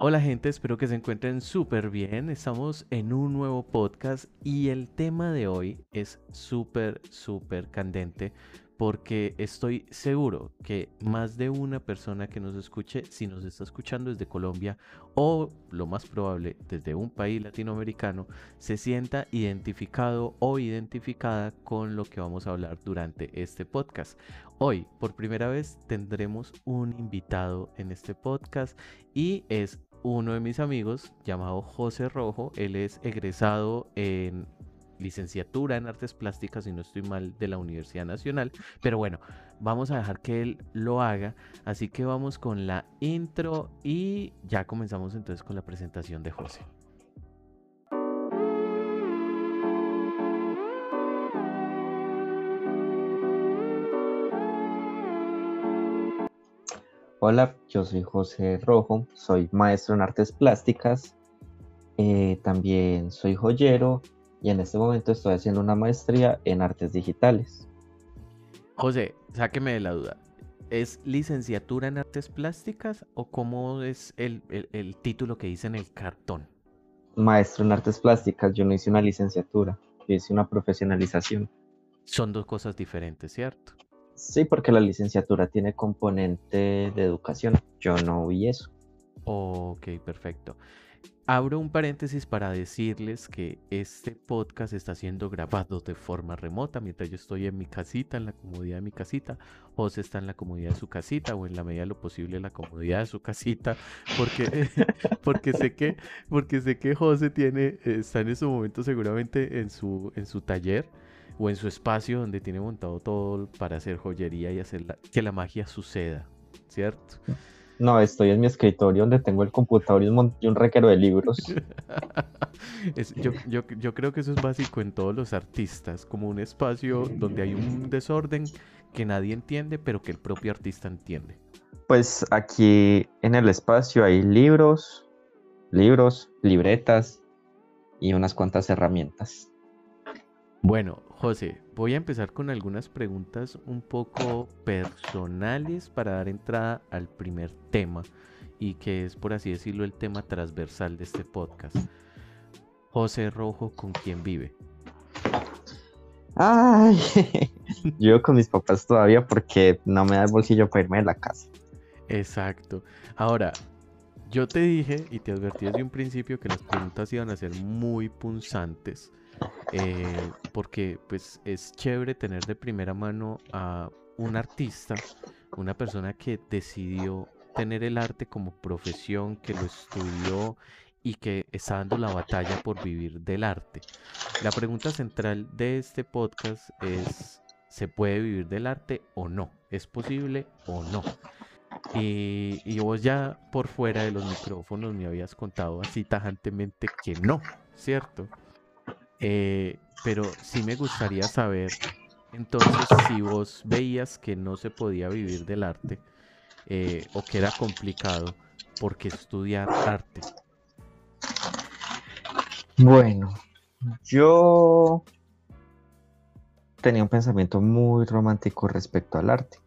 Hola gente, espero que se encuentren súper bien. Estamos en un nuevo podcast y el tema de hoy es súper, súper candente porque estoy seguro que más de una persona que nos escuche, si nos está escuchando desde Colombia o lo más probable desde un país latinoamericano, se sienta identificado o identificada con lo que vamos a hablar durante este podcast. Hoy, por primera vez, tendremos un invitado en este podcast y es uno de mis amigos llamado José Rojo. Él es egresado en licenciatura en artes plásticas, si no estoy mal, de la Universidad Nacional. Pero bueno, vamos a dejar que él lo haga. Así que vamos con la intro y ya comenzamos entonces con la presentación de José. Hola, yo soy José Rojo, soy maestro en artes plásticas, eh, también soy joyero y en este momento estoy haciendo una maestría en artes digitales. José, sáqueme de la duda. ¿Es licenciatura en artes plásticas o cómo es el, el, título que dice en el cartón? Maestro en artes plásticas, yo no hice una licenciatura, yo hice una profesionalización. Son dos cosas diferentes, ¿cierto? Sí, porque la licenciatura tiene componente de educación. Yo no vi eso. Ok, perfecto. Abro un paréntesis para decirles que este podcast está siendo grabado de forma remota mientras yo estoy en mi casita, en la comodidad de mi casita. José está en la comodidad de su casita o en la medida de lo posible en la comodidad de su casita, porque, porque, sé, que, porque sé que José tiene, está en ese momento seguramente en su, en su taller o en su espacio donde tiene montado todo para hacer joyería y hacer que la magia suceda, ¿cierto? No, estoy en mi escritorio donde tengo el computador y un, y requero de libros. yo, creo que eso es básico en todos los artistas, como un espacio donde hay un desorden que nadie entiende, pero que el propio artista entiende. Pues aquí en el espacio hay libros, libros, libretas y unas cuantas herramientas. Bueno, José, voy a empezar con algunas preguntas un poco personales para dar entrada al primer tema y que es, por así decirlo, el tema transversal de este podcast. José Rojo, ¿con quién vive? Ay, yo con mis papás todavía porque no me da el bolsillo para irme de la casa. Exacto. Ahora, yo te dije y te advertí desde un principio que las preguntas iban a ser muy punzantes eh, porque pues es chévere tener de primera mano a un artista, una persona que decidió tener el arte como profesión, que lo estudió y que está dando la batalla por vivir del arte. La pregunta central de este podcast es, ¿se puede vivir del arte o no? ¿Es posible o no? Y, y, vos ya por fuera de los micrófonos me habías contado así tajantemente que no, ¿cierto? Eh, pero sí me gustaría saber, entonces, si vos veías que no se podía vivir del arte eh, o que era complicado, ¿por qué estudiar arte? Bueno, yo tenía un pensamiento muy romántico respecto al arte,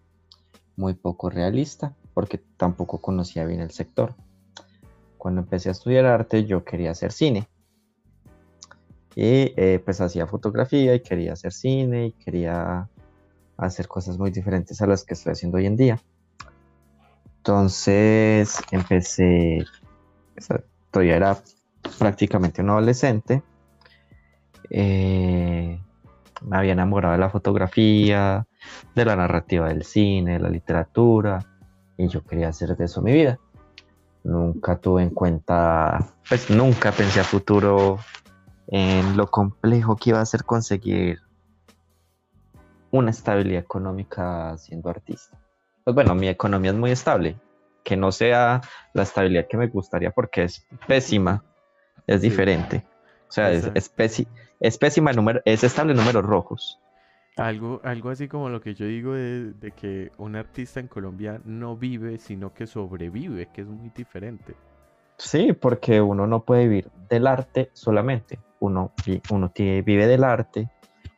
muy poco realista, porque tampoco conocía bien el sector. Cuando empecé a estudiar arte, yo quería hacer cine y eh, pues hacía fotografía y quería hacer cine y quería hacer cosas muy diferentes a las que estoy haciendo hoy en día. Entonces empecé, todavía era prácticamente un adolescente, eh, me había enamorado de la fotografía, de la narrativa del cine, de la literatura, y yo quería hacer de eso mi vida. Nunca tuve en cuenta, pues nunca pensé a futuro en lo complejo que iba a ser conseguir una estabilidad económica siendo artista. Pues bueno, mi economía es muy estable, que no sea la estabilidad que me gustaría porque es pésima, es diferente. O sea, es, es, pésima, número, es estable en números rojos. Algo, algo así como lo que yo digo de, de, que un artista en Colombia no vive, sino que sobrevive, que es muy diferente. Sí, porque uno no puede vivir del arte solamente uno, uno vive del arte,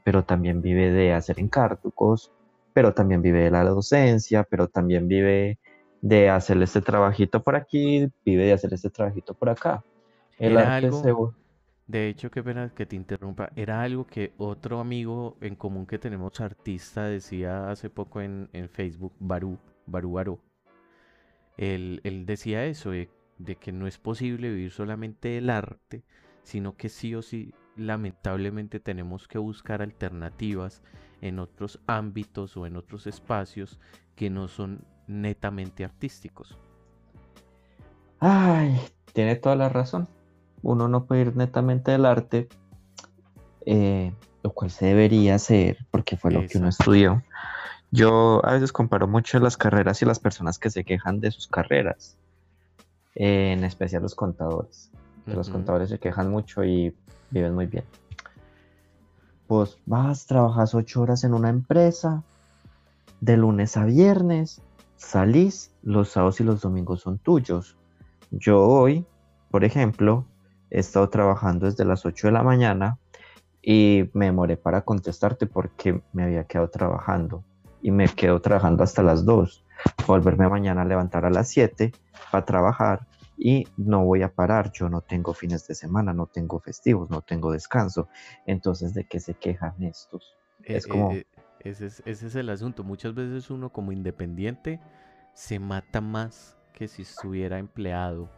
pero también vive de hacer encargos, pero también vive de la docencia, pero también vive de hacerle este trabajito por aquí, vive de hacer este trabajito por acá. El Era arte algo, se... de hecho, qué pena que te interrumpa, era algo que otro amigo en común que tenemos artista decía hace poco en, en Facebook, Barú, Barú Barú. Él, él decía eso, de, de que no es posible vivir solamente del arte, sino que sí o sí, lamentablemente tenemos que buscar alternativas en otros ámbitos o en otros espacios que no son netamente artísticos. Ay, tiene toda la razón. Uno no puede ir netamente del arte, eh, lo cual se debería hacer porque fue lo que uno estudió. Yo a veces comparo mucho las carreras y las personas que se quejan de sus carreras, eh, en especial los contadores. que Los contadores se quejan mucho y viven muy bien. Pues vas, trabajas ocho horas en una empresa, de lunes a viernes, salís, los sábados y los domingos son tuyos. Yo hoy, por ejemplo, he estado trabajando desde las 8 de la mañana y me demoré para contestarte porque me había quedado trabajando y me quedo trabajando hasta las 2. Volverme mañana a levantar a las 7 para trabajar y no voy a parar. Yo no tengo fines de semana, no tengo festivos, no tengo descanso. Entonces, ¿de qué se quejan estos? Eh, Es eh, como, eh, ese es, ese es el asunto. Muchas veces uno como independiente se mata más que si estuviera empleado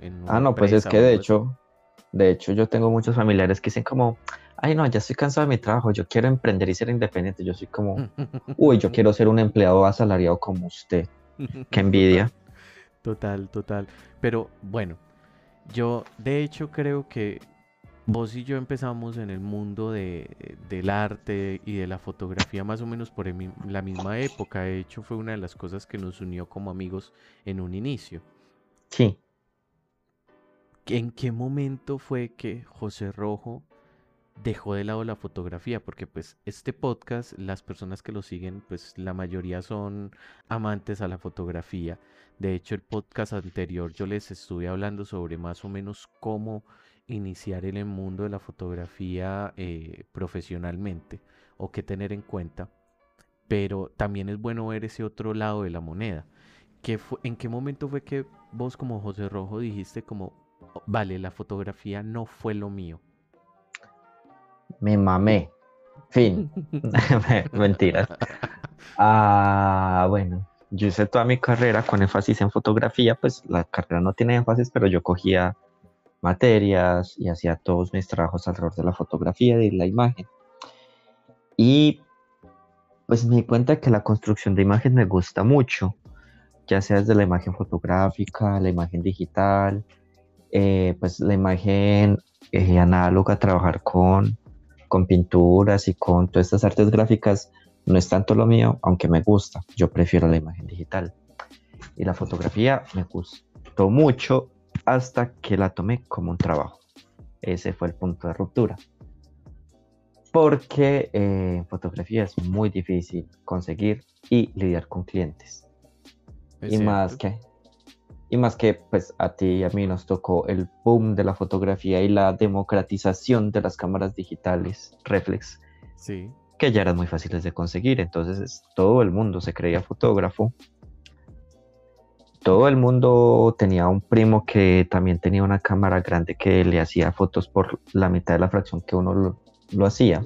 en una ah, no, pues es que de hecho, de hecho yo tengo muchos familiares que dicen como, ay no, ya estoy cansado de mi trabajo, yo quiero emprender y ser independiente. Yo soy como, uy, yo quiero ser un empleado asalariado como usted. Qué envidia. Total, total. Pero bueno, yo de hecho creo que vos y yo empezamos en el mundo de, del arte y de la fotografía más o menos por el la misma época. De hecho, fue una de las cosas que nos unió como amigos en un inicio. Sí, ¿En qué momento fue que José Rojo dejó de lado la fotografía? Porque pues este podcast, las personas que lo siguen, pues la mayoría son amantes a la fotografía. De hecho, el podcast anterior yo les estuve hablando sobre más o menos cómo iniciar en el mundo de la fotografía eh, profesionalmente o qué tener en cuenta. Pero también es bueno ver ese otro lado de la moneda. ¿Qué fue- ¿En qué momento fue que vos como José Rojo dijiste como, "Oh, vale, la fotografía no fue lo mío? Me mamé. Fin. Mentiras. Ah, bueno, yo hice toda mi carrera con énfasis en fotografía, pues la carrera no tiene énfasis, pero yo cogía materias y hacía todos mis trabajos alrededor de la fotografía y la imagen. Y pues me di cuenta que la construcción de imagen me gusta mucho, ya sea desde la imagen fotográfica, la imagen digital, eh, pues la imagen eh, análoga, trabajar con, con pinturas y con todas estas artes gráficas no es tanto lo mío, aunque me gusta. Yo prefiero la imagen digital. Y la fotografía me gustó mucho hasta que la tomé como un trabajo. Ese fue el punto de ruptura. Porque eh, fotografía es muy difícil conseguir y lidiar con clientes. Es y más que y más que pues a ti y a mí nos tocó el boom de la fotografía y la democratización de las cámaras digitales reflex Sí, que ya eran muy fáciles de conseguir. Entonces es- todo el mundo se creía fotógrafo. Todo el mundo tenía un primo que también tenía una cámara grande que le hacía fotos por la mitad de la fracción que uno lo, lo hacía.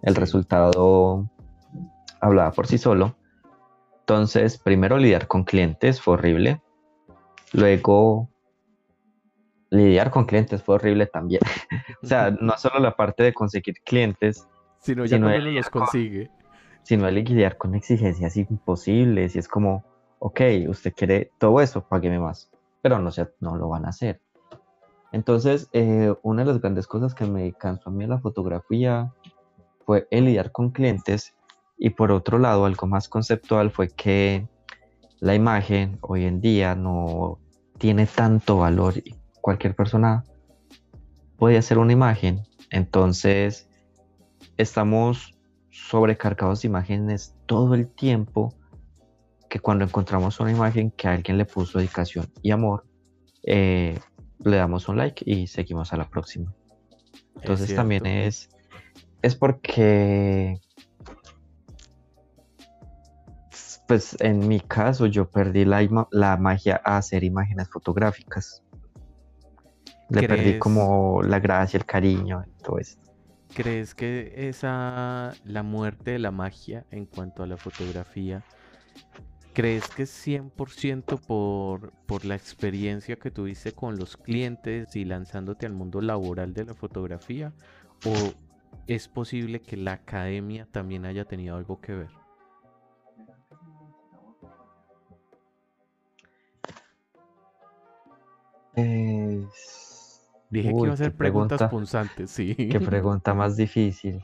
El resultado hablaba por sí solo. Entonces primero lidiar con clientes fue horrible Luego, lidiar con clientes fue horrible también. o sea, no solo la parte de conseguir clientes, sino ya sino uno los con- consigue. sino el lidiar con exigencias imposibles. Y es como, ok, usted quiere todo eso, págueme más. Pero no, se- no lo van a hacer. Entonces, eh, una de las grandes cosas que me cansó a mí en la fotografía fue el lidiar con clientes. Y por otro lado, algo más conceptual fue que la imagen hoy en día no tiene tanto valor y cualquier persona puede hacer una imagen. Entonces, estamos sobrecargados de imágenes todo el tiempo que cuando encontramos una imagen que alguien le puso dedicación y amor, eh, le damos un like y seguimos a la próxima. Entonces también es, es porque pues en mi caso yo perdí la, ima- la magia a hacer imágenes fotográficas. Le perdí como la gracia, el cariño, todo esto. ¿Crees que esa, la muerte de la magia en cuanto a la fotografía, crees que es 100% por, por la experiencia que tuviste con los clientes y lanzándote al mundo laboral de la fotografía? ¿O es posible que la academia también haya tenido algo que ver? Dije que iba a hacer qué preguntas pregunta, punzantes, sí. qué pregunta más difícil.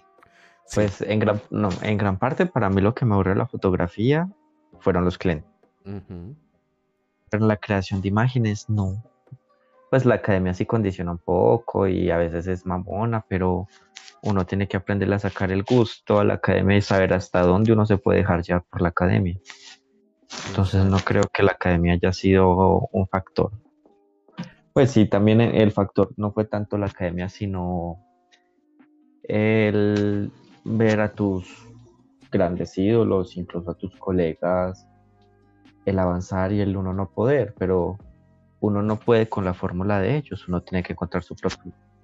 Sí. Pues en gran, no, en gran parte para mí lo que me aburrió la fotografía fueron los clientes. Ujú. Pero la creación de imágenes, no. Pues la academia sí condiciona un poco y a veces es mamona, pero uno tiene que aprender a sacar el gusto a la academia y saber hasta dónde uno se puede dejar llevar por la academia. Entonces no creo que la academia haya sido un factor. Pues sí, también el factor no fue tanto la academia, sino el ver a tus grandes ídolos, incluso a tus colegas, el avanzar y el uno no poder, pero uno no puede con la fórmula de ellos, uno tiene que encontrar su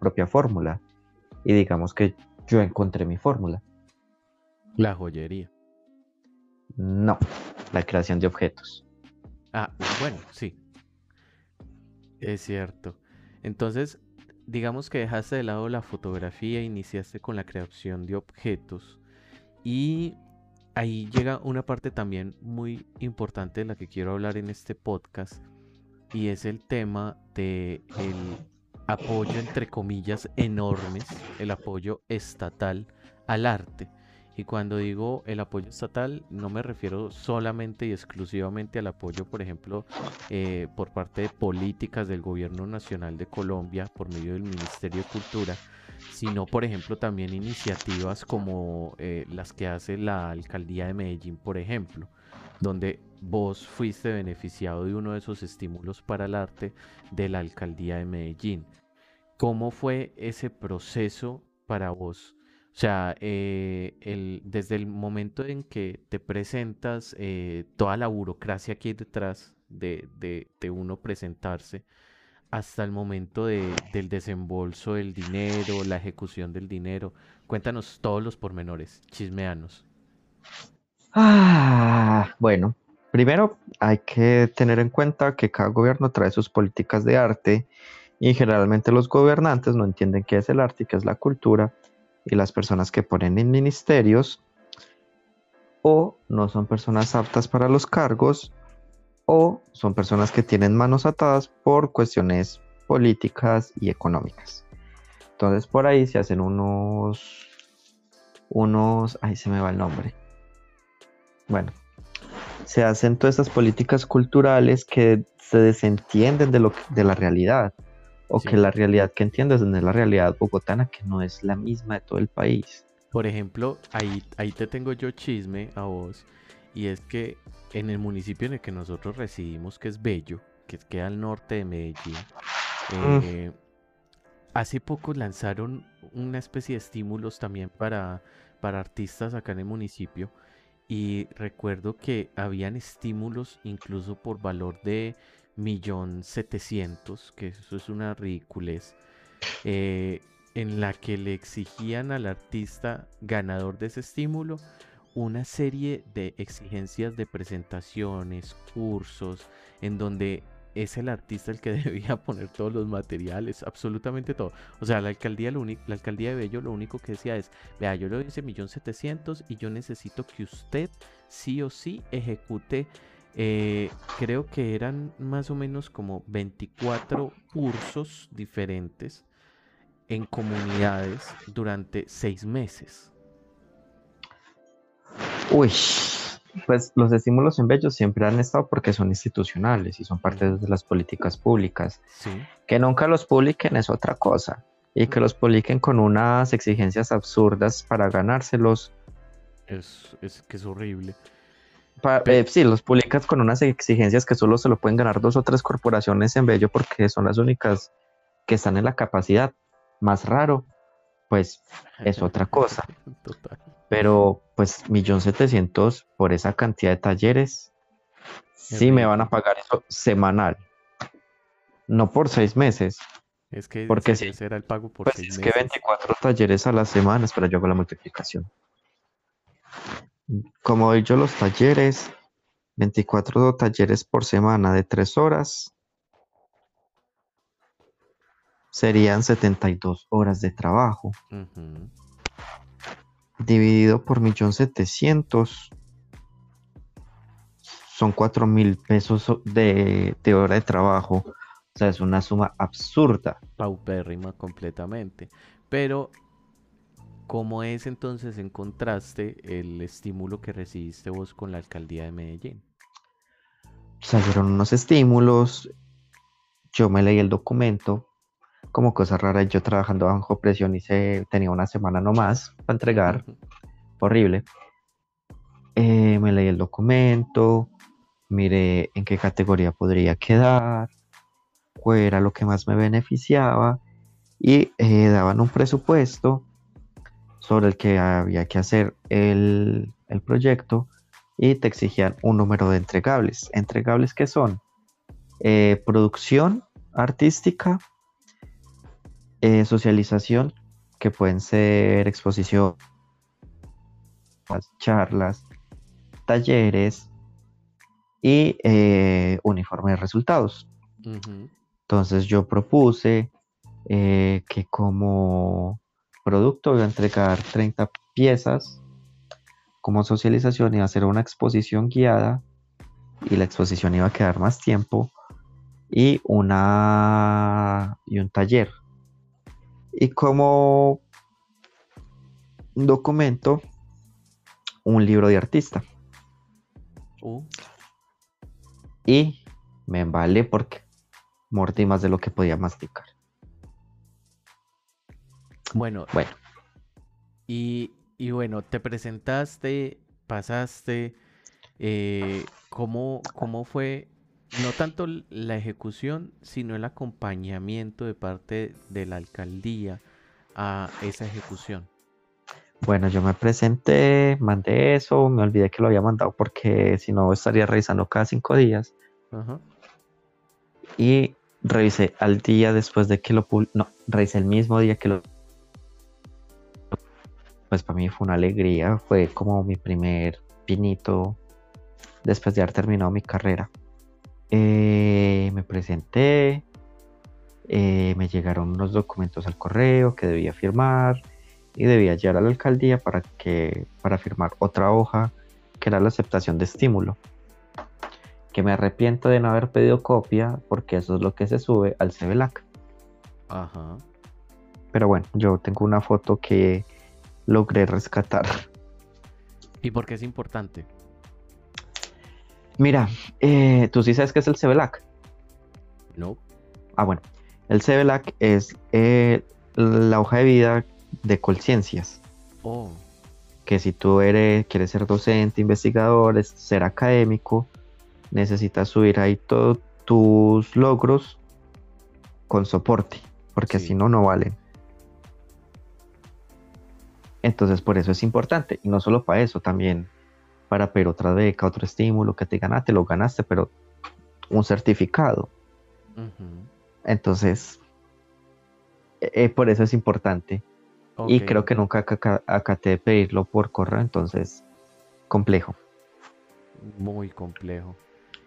propia fórmula. Y digamos que yo encontré mi fórmula. La joyería. No, la creación de objetos. Ah, bueno, sí, es cierto. Entonces, digamos que dejaste de lado la fotografía, iniciaste con la creación de objetos y ahí llega una parte también muy importante de la que quiero hablar en este podcast y es el tema de el apoyo entre comillas enormes, el apoyo estatal al arte. Y cuando digo el apoyo estatal, no me refiero solamente y exclusivamente al apoyo, por ejemplo, eh, por parte de políticas del Gobierno Nacional de Colombia por medio del Ministerio de Cultura, sino, por ejemplo, también iniciativas como eh, las que hace la Alcaldía de Medellín, por ejemplo, donde vos fuiste beneficiado de uno de esos estímulos para el arte de la Alcaldía de Medellín. ¿Cómo fue ese proceso para vos? O sea, eh, el- desde el momento en que te presentas, eh, toda la burocracia que hay detrás de, de- de uno presentarse, hasta el momento de- del desembolso del dinero, la ejecución del dinero. Cuéntanos todos los pormenores, chismeanos. Ah, bueno, primero hay que tener en cuenta que cada gobierno trae sus políticas de arte y generalmente los gobernantes no entienden qué es el arte y qué es la cultura y las personas que ponen en ministerios o no son personas aptas para los cargos o son personas que tienen manos atadas por cuestiones políticas y económicas. Entonces por ahí se hacen unos, unos, ahí se me va el nombre. Bueno, se hacen todas estas políticas culturales que se desentienden de, lo de la realidad o Sí. que la realidad que entiendes no es la realidad bogotana, que no es la misma de todo el país. Por ejemplo, ahí, ahí te tengo yo chisme a vos, y es que en el municipio en el que nosotros residimos, que es Bello, que queda al norte de Medellín, Mm. eh, hace poco lanzaron una especie de estímulos también para, para artistas acá en el municipio, y recuerdo que habían estímulos incluso por valor de millón setecientos, que eso es una ridiculez, eh, en la que le exigían al artista ganador de ese estímulo una serie de exigencias de presentaciones, cursos, en donde es el artista el que debía poner todos los materiales, absolutamente todo. O sea, la alcaldía, lo la alcaldía de Bello lo único que decía es, vea, yo le doy ese millón setecientos y yo necesito que usted sí o sí ejecute, eh, creo que eran más o menos como 24 cursos diferentes en comunidades durante seis meses. Uy, pues los estímulos en Bello siempre han estado porque son institucionales y son parte de las políticas públicas. Sí, Que nunca los publiquen es otra cosa. Y que los publiquen con unas exigencias absurdas para ganárselos. es, es que es horrible. Pa- eh, sí, los publicas con unas exigencias que solo se lo pueden ganar dos o tres corporaciones en Bello porque son las únicas que están en la capacidad. Más raro, pues es otra cosa. Total. Pero pues millón setecientos por esa cantidad de talleres, sí me van a pagar eso semanal. No por seis meses. Es que Porque si sí. el pago por Pues seis es que meses. 24 talleres a la semana, espera, yo hago la multiplicación. Como doy yo los talleres, 24 talleres por semana de 3 horas, serían 72 horas de trabajo. Dividido por 1.700.000, son 4 mil pesos de, de hora de trabajo. O sea, es una suma absurda. paupérrima completamente. Pero, ¿cómo es entonces en contraste el estímulo que recibiste vos con la alcaldía de Medellín? salieron unos estímulos, yo me leí el documento, como cosa rara, yo trabajando bajo presión hice, tenía una semana nomás para entregar, horrible. Eh, me leí el documento, miré en qué categoría podría quedar, cuál era lo que más me beneficiaba y eh, daban un presupuesto sobre el que había que hacer el, el proyecto y te exigían un número de entregables. ¿Entregables qué son? Eh, producción artística, eh, socialización, que pueden ser exposición, charlas, talleres y eh, uniforme de resultados. Entonces yo propuse eh, que como producto iba a entregar 30 piezas, como socialización iba a hacer una exposición guiada y la exposición iba a quedar más tiempo y una y un taller. Y como documento, un libro de artista. Uh, Y me embalé porque mordí más de lo que podía masticar. Bueno, Bueno, y, y bueno, te presentaste, pasaste, eh, ¿cómo, cómo fue no tanto la ejecución, sino el acompañamiento de parte de la alcaldía a esa ejecución? bueno, yo me presenté, mandé eso, me olvidé que lo había mandado porque si no estaría revisando cada cinco días. Ajá. Y revisé al día después de que lo no, revisé el mismo día que lo pues para mí fue una alegría, fue como mi primer pinito después de haber terminado mi carrera. Eh, me presenté, eh, me llegaron unos documentos al correo que debía firmar y debía llegar a la alcaldía para que para firmar otra hoja que era la aceptación de estímulo que me arrepiento de no haber pedido copia porque eso es lo que se sube al CBLAC. Ajá. Pero bueno, yo tengo una foto que logré rescatar. ¿Y por qué es importante? Mira, eh, tú sí sabes qué es el CBLAC. No. Ah, bueno, el CBLAC es eh, la hoja de vida de Colciencias. Oh, Que si tú eres, quieres ser docente, investigador, es- ser académico, necesitas subir ahí todos tus logros con soporte, porque Sí. si no, no valen. Entonces, por eso es importante. Y no solo para eso, también para pedir otra beca, otro estímulo que te ganaste, lo ganaste, pero un certificado. Entonces, eh, eh, por eso es importante. Y creo que nunca aca- acaté de pedirlo por correo, entonces, complejo. Muy complejo.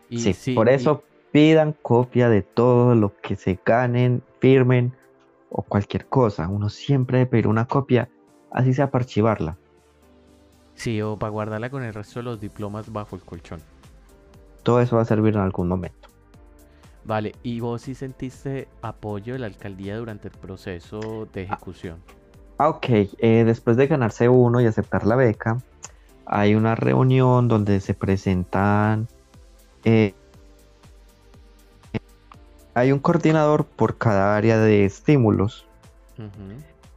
Y Sí, sí, por y- eso pidan copia de todo lo que se ganen, firmen o cualquier cosa. Uno siempre debe pedir una copia, así sea para archivarla. Sí, o para guardarla con el resto de los diplomas bajo el colchón. Todo eso va a servir en algún momento. Vale, ¿y vos sí sentiste apoyo de la alcaldía durante el proceso de ejecución? Ah, ok. eh, después de ganarse uno y aceptar la beca, hay una reunión donde se presentan. eh, hay un coordinador por cada área de estímulos.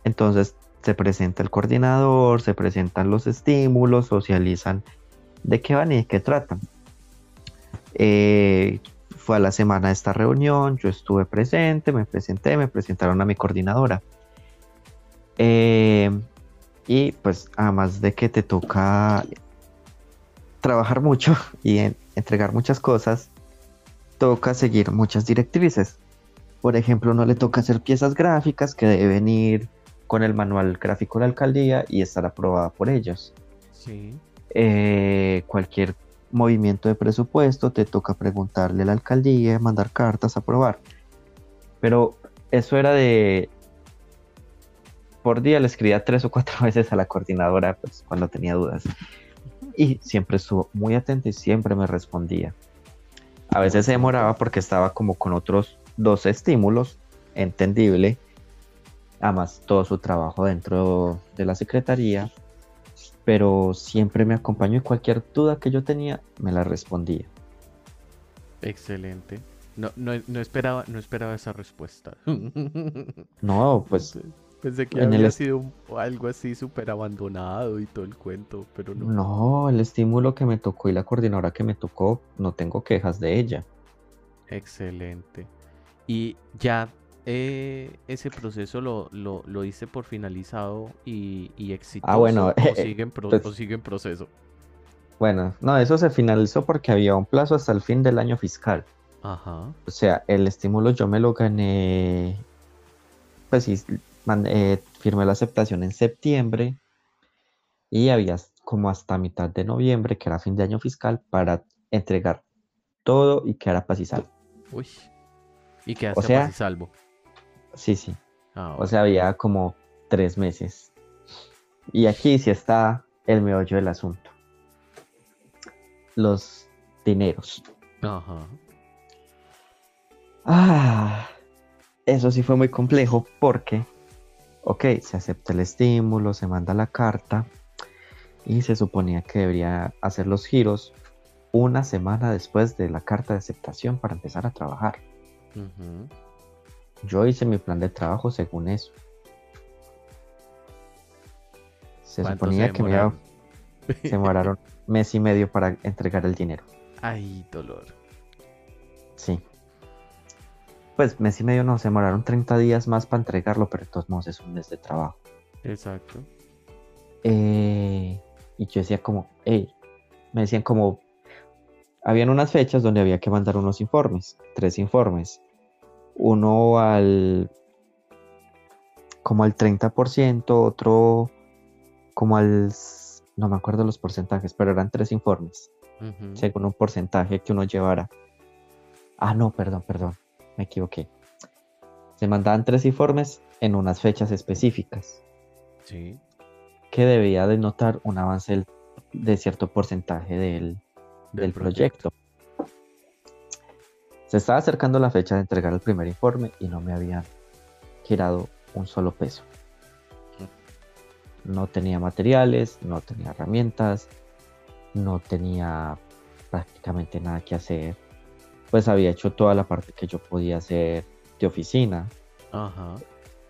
Entonces se presenta el coordinador, se presentan los estímulos, socializan de qué van y de qué tratan. Eh, fue a la semana de esta reunión, yo estuve presente, me presenté, me presentaron a mi coordinadora. Eh, Y pues además de que te toca trabajar mucho y entregar muchas cosas, toca seguir muchas directrices. Por ejemplo, no le toca hacer piezas gráficas que deben ir con el manual gráfico de la alcaldía y estar aprobada por ellos. Sí. Eh, cualquier movimiento de presupuesto te toca preguntarle a la alcaldía, mandar cartas, aprobar. Pero eso era de... Por día le escribía tres o cuatro veces a la coordinadora pues, cuando tenía dudas. Y siempre estuvo muy atenta y siempre me respondía. A veces se demoraba porque estaba como con otros dos estímulos, entendible. Además, todo su trabajo dentro de la secretaría. Pero siempre me acompañó y cualquier duda que yo tenía me la respondía. Excelente. No, no, no, esperaba, no esperaba esa respuesta. No, pues. Pensé que había sido algo así súper abandonado y todo el cuento, pero no. No, el estímulo que me tocó y la coordinadora que me tocó, no tengo quejas de ella. Excelente. Y ya eh, ese proceso lo, lo, hice por finalizado y, y exitoso. Ah, bueno, o, sigue en pues o sigue en proceso. Bueno, no, eso se finalizó porque había un plazo hasta el fin del año fiscal. Ajá. O sea, el estímulo yo me lo gané, pues sí, eh, firmé la aceptación en septiembre y había como hasta mitad de noviembre, que era fin de año fiscal, para entregar todo y que era paz y salvo. Uy. Y quedaste o sea, paz y salvo. Sí, sí. Ah, o sea, había como tres meses. Y aquí sí está el meollo del asunto. Los dineros. Ajá. Ah, eso sí fue muy complejo porque, ok, se acepta el estímulo, se manda la carta y se suponía que debería hacer los giros una semana después de la carta de aceptación para empezar a trabajar. Yo hice mi plan de trabajo según eso. Se suponía que me iba, se demoraron mes y medio para entregar el dinero. Ay, dolor. Sí pues mes y medio no, se demoraron 30 días más para entregarlo, pero de todos modos es un mes de trabajo. Exacto. Eh, y yo decía como, hey, me decían como, habían unas fechas donde había que mandar unos informes, tres informes. Uno al, como al 30%, otro como al, no me acuerdo los porcentajes, pero eran tres informes, según un porcentaje que uno llevara. Ah, no, perdón, perdón me equivoqué. Se mandaban tres informes en unas fechas específicas. Sí. Que debía denotar un avance de cierto porcentaje del, proyecto. Se estaba acercando la fecha de entregar el primer informe y no me habían girado un solo peso. No tenía materiales, no tenía herramientas, no tenía prácticamente nada que hacer pues había hecho toda la parte que yo podía hacer de oficina. Ajá.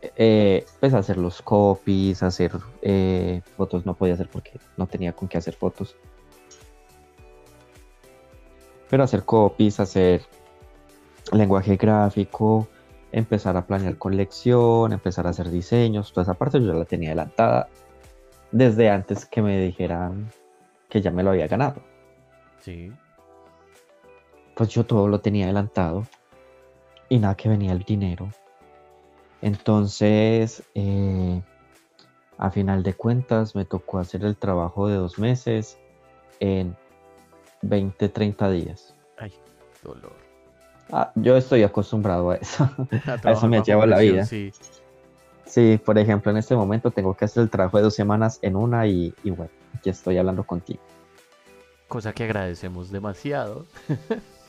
Eh, pues hacer los copies, hacer eh, fotos no podía hacer porque no tenía con qué hacer fotos. Pero hacer copies, hacer lenguaje gráfico, empezar a planear colección, empezar a hacer diseños, toda esa parte yo ya la tenía adelantada desde antes que me dijeran que ya me lo había ganado. Sí pues yo todo lo tenía adelantado y nada que venía el dinero. Entonces, eh, a final de cuentas, me tocó hacer el trabajo de dos meses en 20, 30 días. Ay, dolor. Ah, yo estoy acostumbrado a eso. A, eso me lleva la vida. Sí. sí, por ejemplo, en este momento tengo que hacer el trabajo de dos semanas en una y, y bueno, aquí estoy hablando contigo. Cosa que agradecemos demasiado.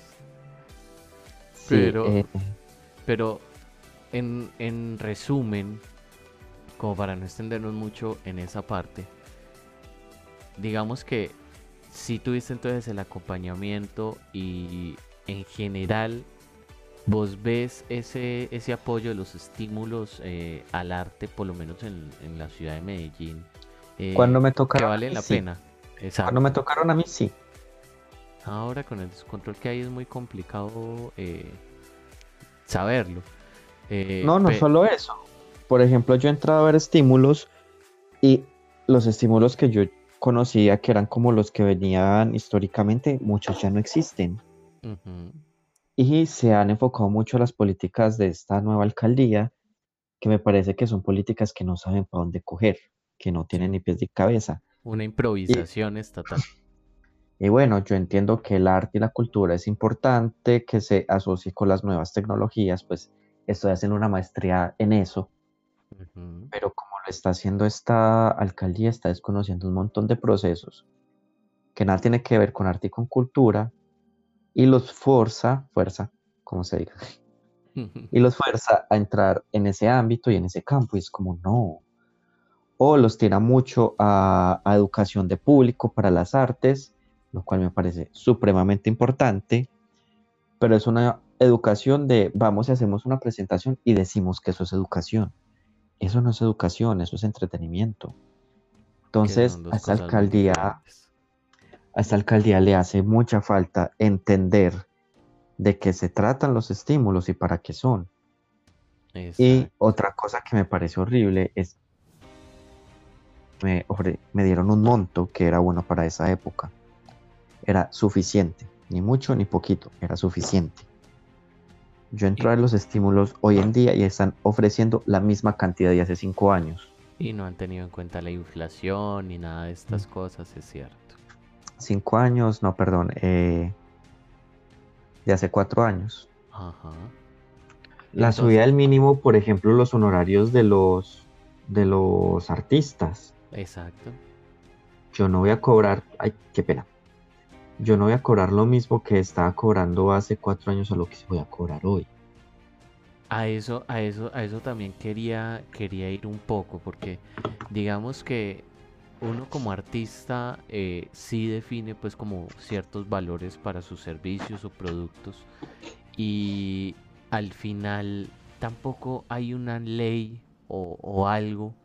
pero, eh, pero en, resumen, como para no extendernos mucho en esa parte, digamos que si tuviste entonces el acompañamiento y en general vos ves ese, ese apoyo de los estímulos eh, al arte, por lo menos en, la ciudad de Medellín. Eh, cuando me tocaron. Que vale la pena. Cuando me tocaron a mí, sí. Ahora con el descontrol que hay es muy complicado eh, saberlo. No, no solo eso. Por ejemplo, yo he entrado a ver estímulos y los estímulos que yo conocía, que eran como los que venían históricamente, muchos ya no existen. Y se han enfocado mucho las políticas de esta nueva alcaldía, que me parece que son políticas que no saben para dónde coger, que no tienen ni pies ni cabeza. Una improvisación estatal. Y bueno, yo entiendo que el arte y la cultura es importante, que se asocie con las nuevas tecnologías, pues estoy haciendo una maestría en eso, pero como lo está haciendo esta alcaldía, está desconociendo un montón de procesos que nada tiene que ver con arte y con cultura, y los fuerza, fuerza, como se diga, y los fuerza a entrar en ese ámbito y en ese campo, y es como no. O los tira mucho a, a educación de público para las artes, lo cual me parece supremamente importante, pero es una educación de vamos y hacemos una presentación y decimos que eso es educación. Eso no es educación, eso es entretenimiento. Entonces, a esta alcaldía, a esta alcaldía le hace mucha falta entender de qué se tratan los estímulos y para qué son. Y otra cosa que me parece horrible es me, me dieron un monto que era bueno para esa época era suficiente, ni mucho ni poquito, era suficiente. Yo entro a los estímulos hoy en día y están ofreciendo la misma cantidad de hace cinco años. Y no han tenido en cuenta la inflación ni nada de estas mm. cosas, es cierto. Cinco años, no, perdón, eh, de hace cuatro años. Ajá. La subida del mínimo, por ejemplo, los honorarios de los de los artistas. Exacto. Yo no voy a cobrar, ay, qué pena yo no voy a cobrar lo mismo que estaba cobrando hace cuatro años a lo que voy a cobrar hoy. A eso, a eso, a eso también quería, quería ir un poco, porque digamos que uno como artista eh, sí define pues como ciertos valores para sus servicios o productos y al final tampoco hay una ley o, algo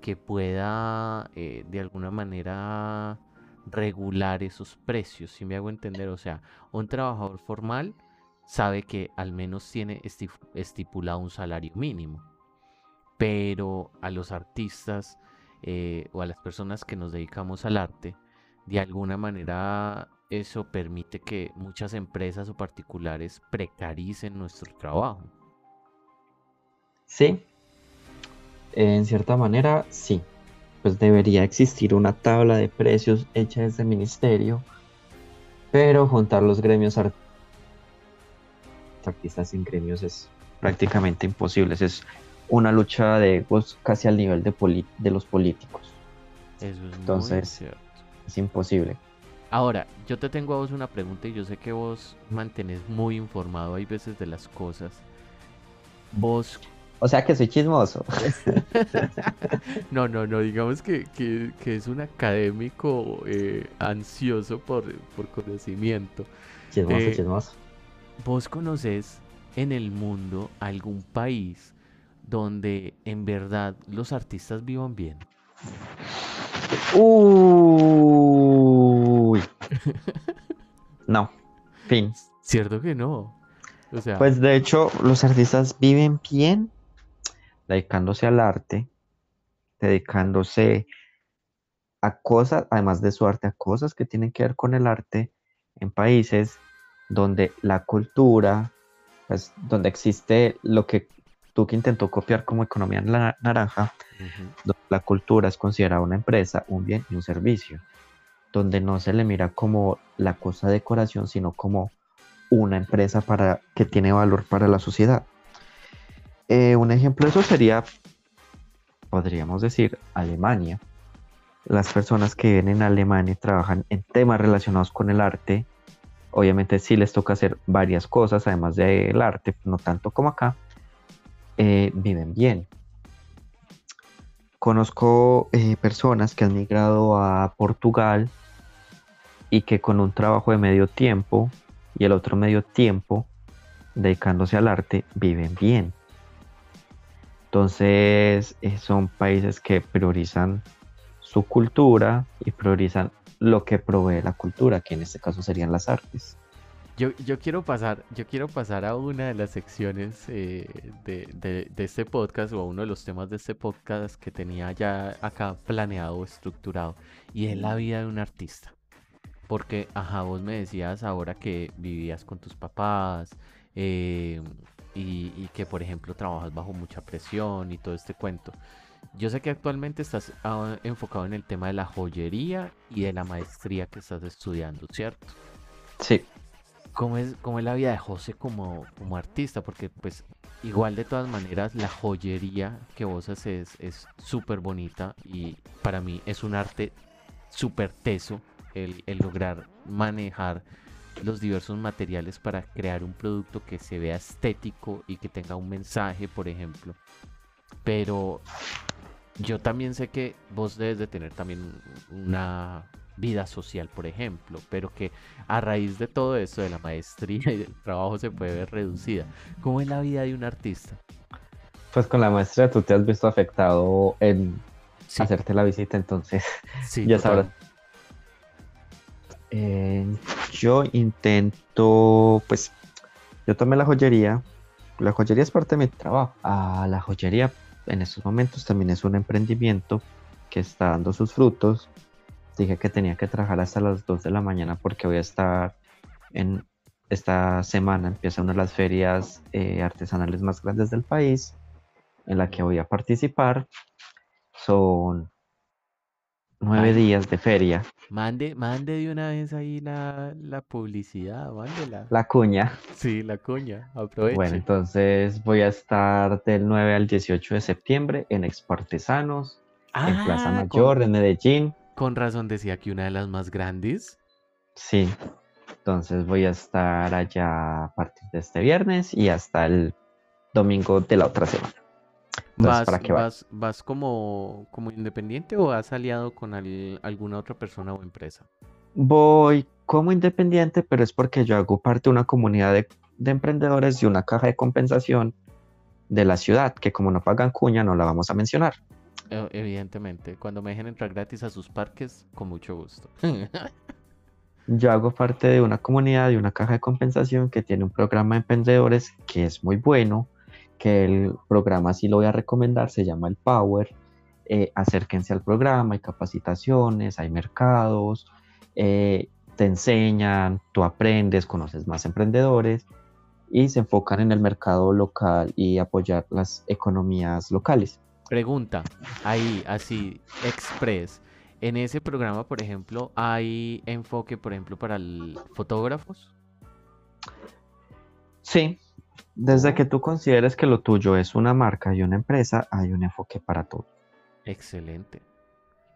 que pueda eh, de alguna manera regular esos precios, si me hago entender. O sea, un trabajador formal sabe que al menos tiene estipulado un salario mínimo, pero a los artistas eh, o a las personas que nos dedicamos al arte, de alguna manera eso permite que muchas empresas o particulares precaricen nuestro trabajo. Sí, en cierta manera sí pues debería existir una tabla de precios hecha desde el ministerio, pero juntar los gremios artistas sin gremios es prácticamente imposible. Es una lucha de egos casi al nivel de, de los políticos. Eso es Entonces, es imposible. Ahora, yo te tengo a vos una pregunta y yo sé que vos mantenés muy informado hay veces de las cosas. Vos o sea que soy chismoso. no, no, no, digamos que, es un académico eh, ansioso por, conocimiento. Chismoso, eh, chismoso. ¿Vos conoces en el mundo algún país donde en verdad los artistas vivan bien? Uy. no, fin. Cierto que no. Pues de hecho, los artistas viven bien dedicándose al arte, dedicándose a cosas, además de su arte, a cosas que tienen que ver con el arte en países donde la cultura, pues, donde existe lo que que intentó copiar como economía naranja, donde la cultura es considerada una empresa, un bien y un servicio, donde no se le mira como la cosa de decoración, sino como una empresa para, que tiene valor para la sociedad. Eh, un ejemplo de eso sería, podríamos decir, Alemania. Las personas que viven en Alemania y trabajan en temas relacionados con el arte, obviamente sí les toca hacer varias cosas, además del arte, no tanto como acá, eh, viven bien. Conozco eh, personas que han migrado a Portugal y que con un trabajo de medio tiempo y el otro medio tiempo dedicándose al arte viven bien. Entonces, eh, son países que priorizan su cultura y priorizan lo que provee la cultura, que en este caso serían las artes. Yo, quiero pasar, yo quiero pasar a una de las secciones eh, de, este podcast o a uno de los temas de este podcast que tenía ya acá planeado o estructurado y es la vida de un artista. Porque, ajá, vos me decías ahora que vivías con tus papás y, y, que, por ejemplo, trabajas bajo mucha presión y todo este cuento. Yo sé que actualmente estás ah, enfocado en el tema de la joyería y de la maestría que estás estudiando, ¿cierto? Sí. ¿Cómo es, cómo es la vida de José como, como artista? Porque pues igual de todas maneras la joyería que vos haces es súper bonita y para mí es un arte súper teso el, el lograr manejar los diversos materiales para crear un producto que se vea estético y que tenga un mensaje, por ejemplo. Pero yo también sé que vos debes de tener también una vida social, por ejemplo, pero que a raíz de todo esto, de la maestría y del trabajo, se puede ver reducida. ¿Cómo es la vida de un artista? Pues con la maestría tú te has visto afectado en hacerte la visita, entonces sí, ya sabrás. Eh, yo intento, pues, yo tomé la joyería. La joyería es parte de mi trabajo. A la joyería en estos momentos también es un emprendimiento que está dando sus frutos dije que tenía que trabajar hasta las 2 de la mañana porque voy a estar en esta semana, empieza una de las ferias eh, artesanales más grandes del país en la que voy a participar. Son nueve días de feria. Mande, mande de una vez ahí la, la publicidad, mándela. La cuña. Sí, la cuña, aproveche. Bueno, entonces voy a estar del 9 al 18 de septiembre en Expo Artesanos, en Plaza Ah, Mayor, en Medellín. Con razón decía que una de las más grandes. Sí, entonces voy a estar allá a partir de este viernes y hasta el domingo de la otra semana. Entonces, ¿Vas, para que vas, vas como, como independiente o has aliado con al- alguna otra persona o empresa? Voy como independiente, pero es porque yo hago parte de una comunidad de, de emprendedores y una caja de compensación de la ciudad, que como no pagan cuña, no la vamos a mencionar. Eh, Evidentemente, cuando me dejen entrar gratis a sus parques, con mucho gusto. Yo hago parte de una comunidad y una caja de compensación que tiene un programa de emprendedores que es muy bueno, que el programa sí lo voy a recomendar, se llama el Power. Eh, acérquense al programa, hay capacitaciones, hay mercados, eh, te enseñan, tú aprendes, conoces más emprendedores y se enfocan en el mercado local y apoyar las economías locales. Pregunta, ahí, así, express. En ese programa, por ejemplo, ¿hay enfoque, por ejemplo, para el- fotógrafos? Sí, desde que tú consideres que lo tuyo es una marca y una empresa, hay un enfoque para todo. Excelente.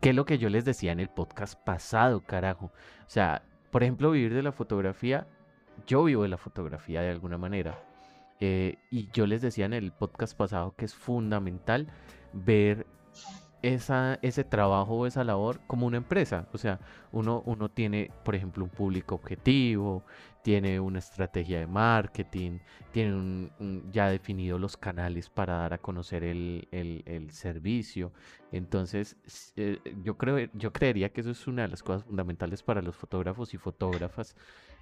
¿Qué es lo que yo les decía en el podcast pasado, carajo? O sea, por ejemplo, vivir de la fotografía, yo vivo de la fotografía de alguna manera. Eh, y yo les decía en el podcast pasado que es fundamental ver esa, ese trabajo o esa labor como una empresa. O sea, uno, uno tiene, por ejemplo, un público objetivo, tiene una estrategia de marketing, tiene un- ya definido los canales para dar a conocer el, el- servicio. Entonces, eh, yo creo, yo creería que eso es una de las cosas fundamentales para los fotógrafos y fotógrafas,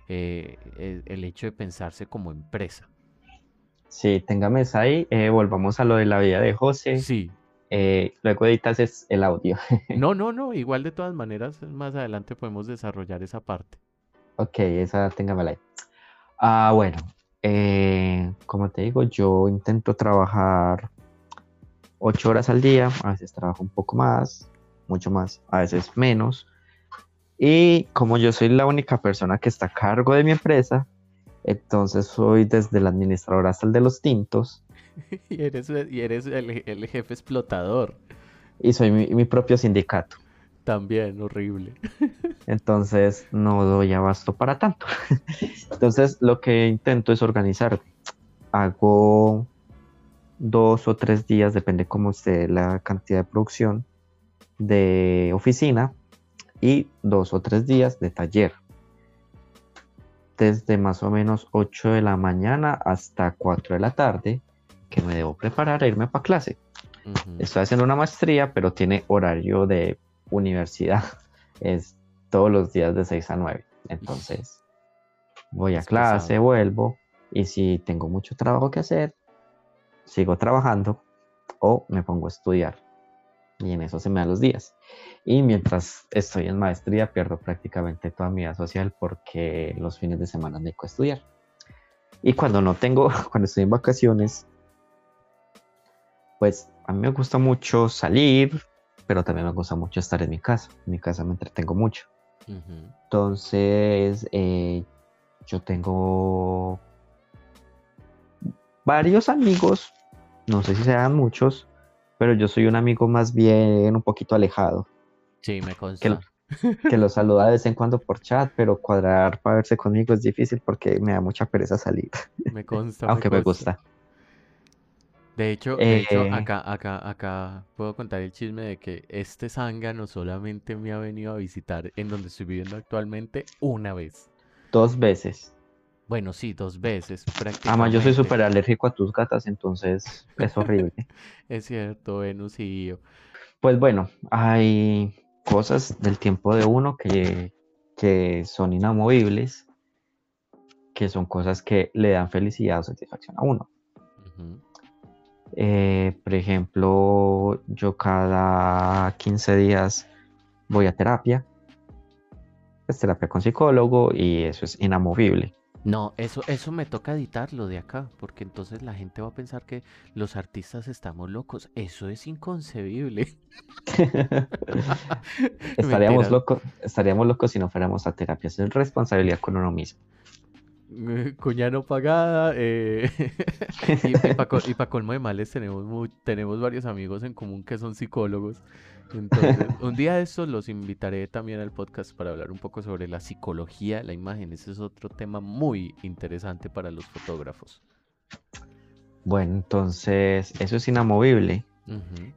eh, el, el hecho de pensarse como empresa. Sí, téngame esa ahí. eh, volvamos a lo de la vida de José. Sí, eh, luego editas el audio. no, no, no, igual de todas maneras, más adelante podemos desarrollar esa parte. ok, esa téngamela ahí. Ah, bueno, eh, como te digo, yo intento trabajar ocho horas al día. A veces trabajo un poco más, mucho más, a veces menos. Y como yo soy la única persona que está a cargo de mi empresa, entonces soy desde el administrador hasta el de los tintos. Y eres, y eres el, el jefe explotador. Y soy mi, mi propio sindicato. También, horrible. Entonces no doy abasto para tanto. Entonces lo que intento es organizar. Hago dos o tres días, depende cómo esté la cantidad de producción, de oficina y dos o tres días de taller. Desde más o menos 8 de la mañana hasta 4 de la tarde, que me debo preparar a irme para clase. Estoy haciendo una maestría, pero tiene horario de universidad. Es todos los días de 6 a 9. Entonces, voy a Es clase, pesado. vuelvo, y si tengo mucho trabajo que hacer, sigo trabajando o me pongo a estudiar. Y en eso se me dan los días. Y mientras estoy en maestría, pierdo prácticamente toda mi vida social porque los fines de semana me dedico a estudiar. Y cuando no tengo, cuando estoy en vacaciones, pues a mí me gusta mucho salir, pero también me gusta mucho estar en mi casa. En mi casa me entretengo mucho. Entonces, eh, yo tengo varios amigos, no sé si sean muchos, pero yo soy un amigo más bien un poquito alejado, Sí, me consta. que lo saluda de vez en cuando por chat, pero cuadrar para verse conmigo es difícil porque me da mucha pereza salir, Me consta, aunque me consta. gusta. De hecho, de hecho, Eh, acá, acá, acá puedo contar el chisme de que este zángano solamente me ha venido a visitar en donde estoy viviendo actualmente una vez. dos veces. Bueno, sí, dos veces Ama, yo soy prácticamente. súper alérgico a tus gatas, entonces es horrible. Es cierto, Venus y yo. Pues bueno, hay cosas del tiempo de uno que, que son inamovibles, que son cosas que le dan felicidad o satisfacción a uno. Eh, por ejemplo, yo cada 15 días voy a terapia, es terapia con psicólogo y eso es inamovible. No, eso, eso me toca editarlo de acá, porque entonces la gente va a pensar que los artistas estamos locos. Eso es inconcebible. Estaríamos locos, estaríamos locos si no fuéramos a terapia, es responsabilidad con uno mismo. Cuña no pagada. eh, y, para colmo de males tenemos, tenemos varios amigos en común que son psicólogos. Entonces, un día de estos los invitaré también al podcast para hablar un poco sobre la psicología la imagen. Ese es otro tema muy interesante para los fotógrafos. Bueno, entonces eso es inamovible.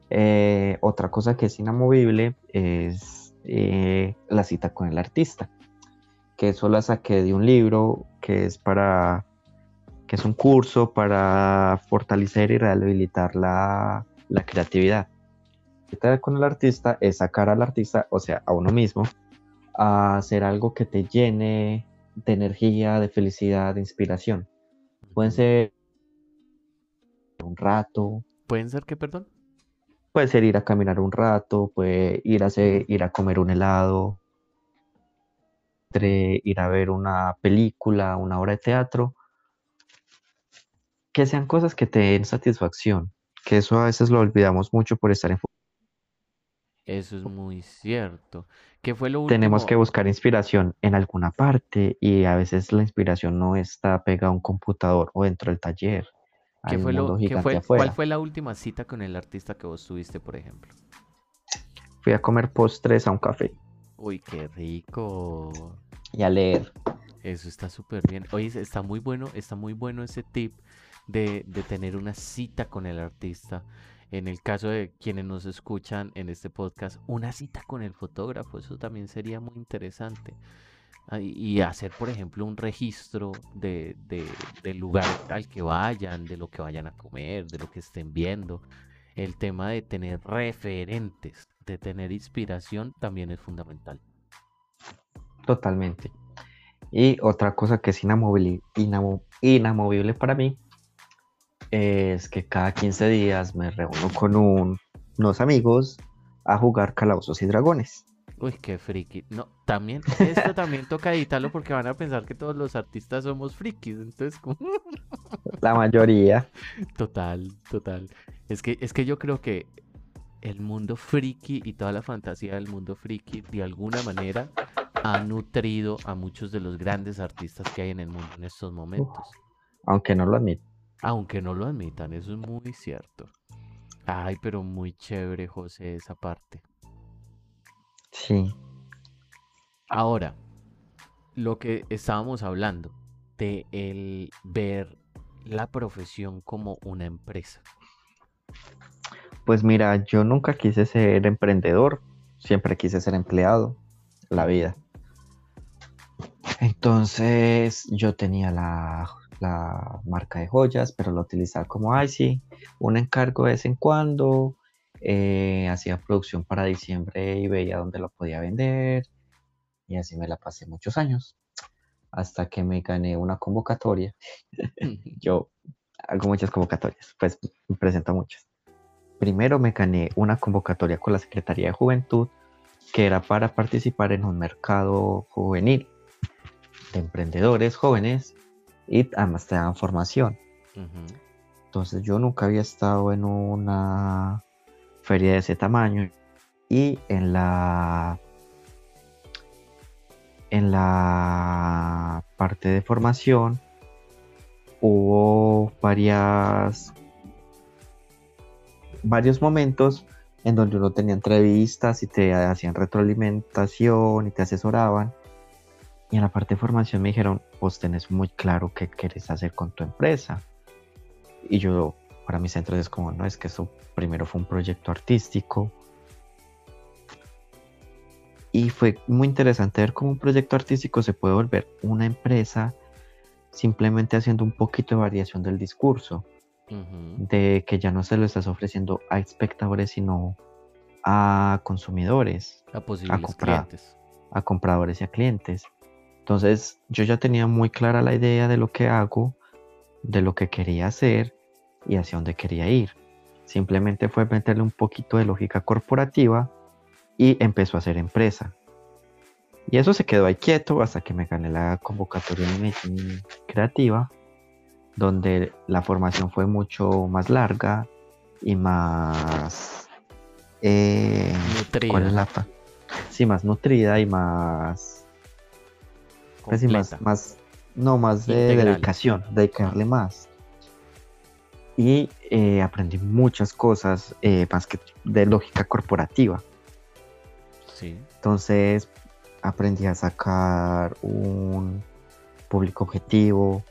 Eh, otra cosa que es inamovible es eh, la cita con el artista, que eso la saqué de un libro que es para, que es un curso para fortalecer y rehabilitar la, la creatividad. Con el artista es sacar al artista, o sea, a uno mismo, a hacer algo que te llene de energía, de felicidad, de inspiración. Pueden ser un rato, ¿Pueden ser qué, perdón? Puede ser ir a caminar un rato, puede ir a, hacer- ir a comer un helado, entre ir a ver una película, una obra de teatro, que sean cosas que te den satisfacción, que eso a veces lo olvidamos mucho por estar en... Eso es muy cierto. ¿Qué fue lo Tenemos que último? buscar inspiración en alguna parte y a veces la inspiración no está pegada a un computador o dentro del taller. ¿Qué fue lo, qué fue, cuál fue la última cita con el artista que vos tuviste, por ejemplo? Fui a comer postres a un café Uy, qué rico. y a leer. Eso está súper bien. Oye, está muy bueno, está muy bueno ese tip de, de tener una cita con el artista. En el caso de quienes nos escuchan en este podcast, una cita con el fotógrafo, eso también sería muy interesante. Ah, Y hacer, por ejemplo, un registro de, de- del lugar al que vayan, de lo que vayan a comer, de lo que estén viendo. El tema de tener referentes, de tener inspiración, también es fundamental. Totalmente. Y otra cosa que es inamo- inamovible para mí es que cada 15 días me reúno con un- unos amigos a jugar calabozos y dragones. Uy, qué friki. No, también, esto también toca editarlo porque van a pensar que todos los artistas somos frikis. Entonces, como- La mayoría. total, total. Es que, es que yo creo que el mundo friki y toda la fantasía del mundo friki, de alguna manera, ha nutrido a muchos de los grandes artistas que hay en el mundo en estos momentos. Aunque no lo admito. Aunque no lo admitan, eso es muy cierto. Ay, pero muy chévere, José, esa parte. Sí. Ahora, lo que estábamos hablando de el ver la profesión como una empresa. Pues mira, yo nunca quise ser emprendedor. Siempre quise ser empleado. La vida. Entonces yo tenía la, la marca de joyas, pero lo utilizaba como, sí, un encargo de vez en cuando. eh, hacía producción para diciembre y veía dónde lo podía vender. Y así me la pasé muchos años. hasta que me gané una convocatoria. Yo hago muchas convocatorias, pues me presento muchas. Primero me gané una convocatoria con la Secretaría de Juventud que era para participar en un mercado juvenil de emprendedores jóvenes y además te dan formación. Entonces yo nunca había estado en una feria de ese tamaño y en la en la parte de formación hubo varias varios momentos en donde uno tenía entrevistas y te hacían retroalimentación y te asesoraban. Y en la parte de formación me dijeron, vos tenés muy claro qué quieres hacer con tu empresa. Y yo, para mis centros es como, no, es que eso primero fue un proyecto artístico. Y fue muy interesante ver cómo un proyecto artístico se puede volver una empresa simplemente haciendo un poquito de variación del discurso de que ya no se lo estás ofreciendo a espectadores, sino a consumidores, a posibles clientes. A compradores y a clientes. Entonces yo ya tenía muy clara la idea de lo que hago, de lo que quería hacer y hacia dónde quería ir. Simplemente fue meterle un poquito de lógica corporativa y empezó a hacer empresa. Y eso se quedó ahí quieto hasta que me gané la convocatoria en creativa donde la formación fue mucho más larga y más eh, nutrida. Sí, más nutrida y más, pues más, no más de dedicación, dedicarle más. Y eh, aprendí muchas cosas eh, más que de lógica corporativa. Sí. Entonces aprendí a sacar un público objetivo,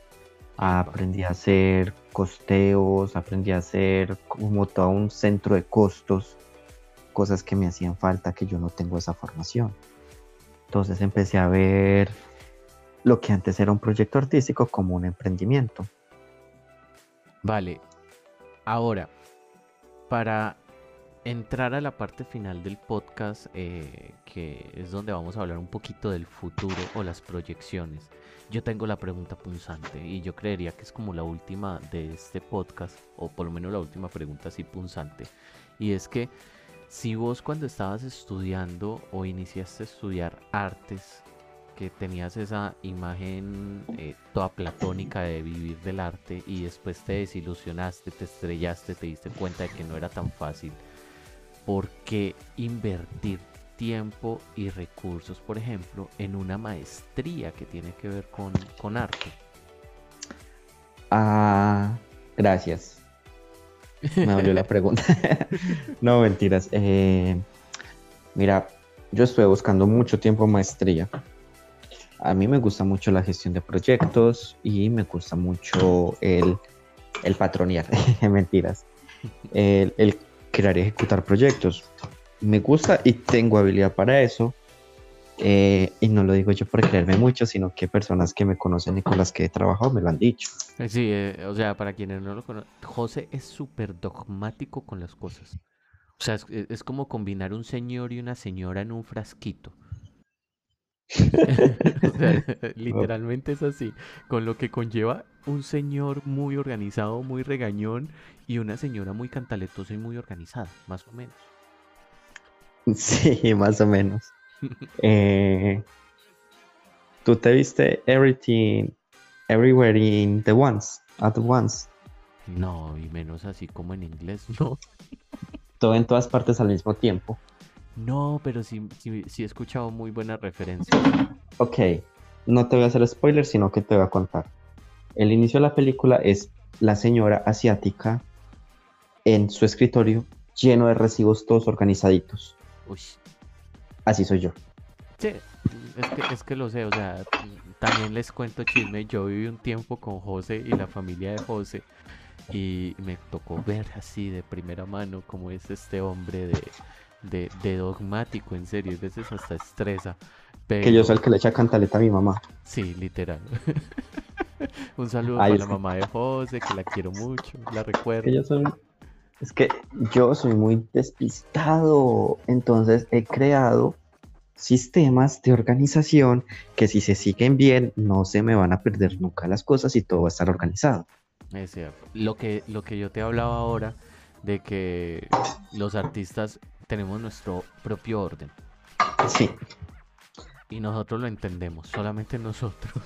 aprendí a hacer costeos, aprendí a hacer como todo un centro de costos, cosas que me hacían falta que yo no tengo esa formación. Entonces empecé a ver lo que antes era un proyecto artístico como un emprendimiento. Vale, ahora, para entrar a la parte final del podcast, eh, que es donde vamos a hablar un poquito del futuro o las proyecciones yo tengo la pregunta punzante y yo creería que es como la última de este podcast, o por lo menos la última pregunta así punzante. Y es que si vos cuando estabas estudiando o iniciaste a estudiar artes, que tenías esa imagen eh, toda platónica de vivir del arte y después te desilusionaste, te estrellaste, te diste cuenta de que no era tan fácil, ¿por qué invertir tiempo y recursos, por ejemplo, en una maestría que tiene que ver con, arte? Ah, gracias. Me dolió la pregunta. no, mentiras. Eh, mira, yo estuve buscando mucho tiempo maestría. A mí me gusta mucho la gestión de proyectos y me gusta mucho el, el patronear. mentiras. El, el crear y ejecutar proyectos me gusta y tengo habilidad para eso. Eh, y no lo digo yo por creerme mucho, sino que personas que me conocen y con las que he trabajado me lo han dicho. Eh, sí, eh, o sea, para quienes no lo conocen, José es súper dogmático con las cosas. O sea, es, como combinar un señor y una señora en un frasquito. literalmente es así, con lo que conlleva un señor muy organizado, muy regañón y una señora muy cantaletosa y muy organizada, más o menos. Sí, más o menos. Eh, ¿Tú te viste Everything, Everywhere in the Once, at once? No, y menos así como en inglés, no. Todo en todas partes al mismo tiempo. No, pero sí, sí, he escuchado muy buenas referencias. Ok, no te voy a hacer spoiler, sino que te voy a contar. El inicio de la película es la señora asiática en su escritorio lleno de recibos todos organizaditos. Uy. Así soy yo. Sí, es que, es que lo sé, o sea, también les cuento chisme. Yo viví un tiempo con José y la familia de José y me tocó ver así de primera mano cómo es este hombre de, de, dogmático, en serio, a veces hasta estresa. Que yo soy el que le echa cantaleta a mi mamá. Sí, literal. un saludo a para la mamá de José, que la quiero mucho, la recuerdo. Que yo soy es que yo soy muy despistado, entonces he creado sistemas de organización que si se siguen bien no se me van a perder nunca las cosas y todo va a estar organizado. Es cierto. Lo que, lo que yo te hablaba ahora de que los artistas tenemos nuestro propio orden. Sí. Y nosotros lo entendemos, solamente nosotros.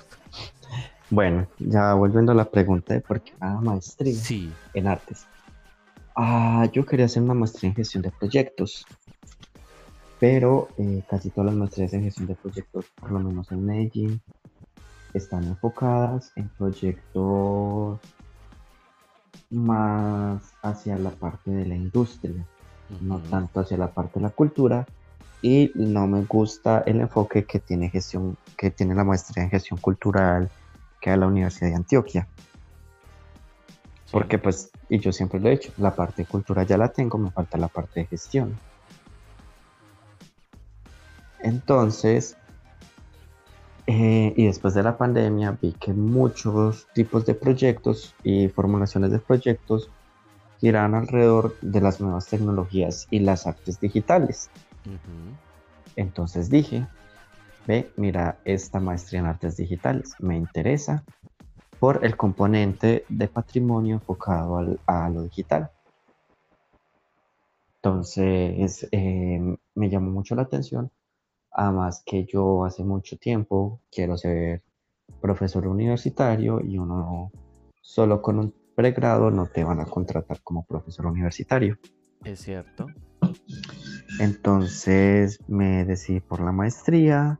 Bueno, ya volviendo a la pregunta de por qué una maestría Sí, en artes. Ah, yo quería hacer una maestría en gestión de proyectos, pero eh, casi todas las maestrías en gestión de proyectos, por lo menos en Medellín, están enfocadas en proyectos más hacia la parte de la industria, no tanto hacia la parte de la cultura. Y no me gusta el enfoque que tiene gestión, que tiene la maestría en gestión cultural que da la Universidad de Antioquia. sí, Porque pues, y yo siempre lo he hecho, la parte de cultura ya la tengo, me falta la parte de gestión. Entonces, eh, y después de la pandemia vi que muchos tipos de proyectos y formulaciones de proyectos giran alrededor de las nuevas tecnologías y las artes digitales. Entonces dije, ve, mira, esta maestría en artes digitales me interesa por el componente de patrimonio enfocado al- a lo digital. Entonces, eh, me llamó mucho la atención, además que yo hace mucho tiempo quiero ser profesor universitario y uno solo con un pregrado no te van a contratar como profesor universitario. Es cierto. Entonces me decidí por la maestría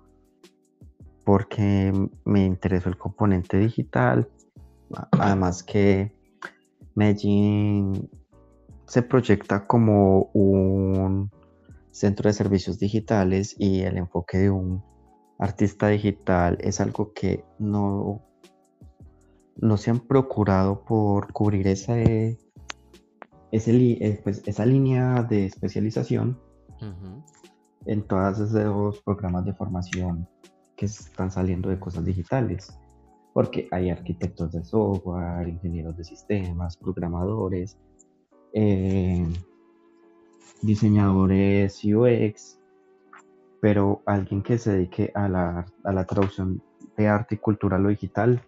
porque me interesó el componente digital. Además que Medellín se proyecta como un centro de servicios digitales y el enfoque de un artista digital es algo que no, no se han procurado por cubrir ese, ese li- eh, pues, esa línea de especialización ujú, en todos esos programas de formación que están saliendo de cosas digitales. Porque hay arquitectos de software, ingenieros de sistemas, programadores, eh, diseñadores UX, pero alguien que se dedique a la, a la traducción de arte y cultura a lo digital,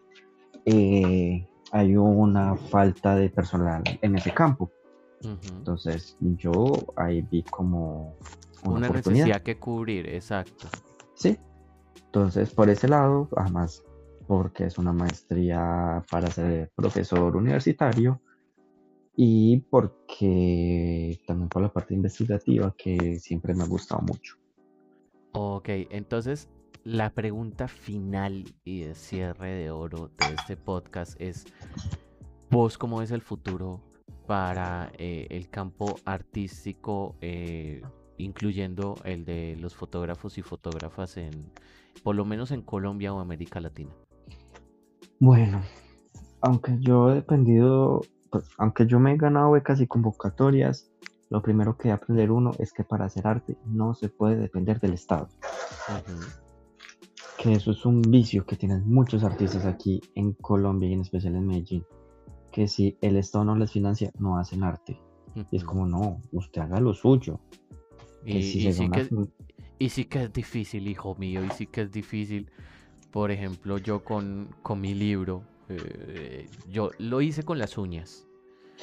eh, hay una falta de personal en ese campo. Entonces yo ahí vi como una, Una oportunidad. necesidad que cubrir, exacto. Sí. Entonces, por ese lado, además, porque es una maestría para ser profesor universitario y porque también por la parte investigativa que siempre me ha gustado mucho. Ok, entonces la pregunta final y de cierre de oro de este podcast es, ¿vos cómo ves el futuro para eh, el campo artístico, eh, incluyendo el de los fotógrafos y fotógrafas en, por lo menos en Colombia o América Latina? Bueno, aunque yo he dependido, pues, aunque yo me he ganado becas y convocatorias, lo primero que aprender uno es que para hacer arte no se puede depender del Estado. Que eso es un vicio que tienen muchos artistas aquí en Colombia y en especial en Medellín, que si el Estado no les financia, no hacen arte. Y es como, no, usted haga lo suyo. Que Y, si y se sí gana que, fin- y sí que es difícil, hijo mío, y sí que es difícil. Por ejemplo, yo con, con mi libro, eh, yo lo hice con las uñas.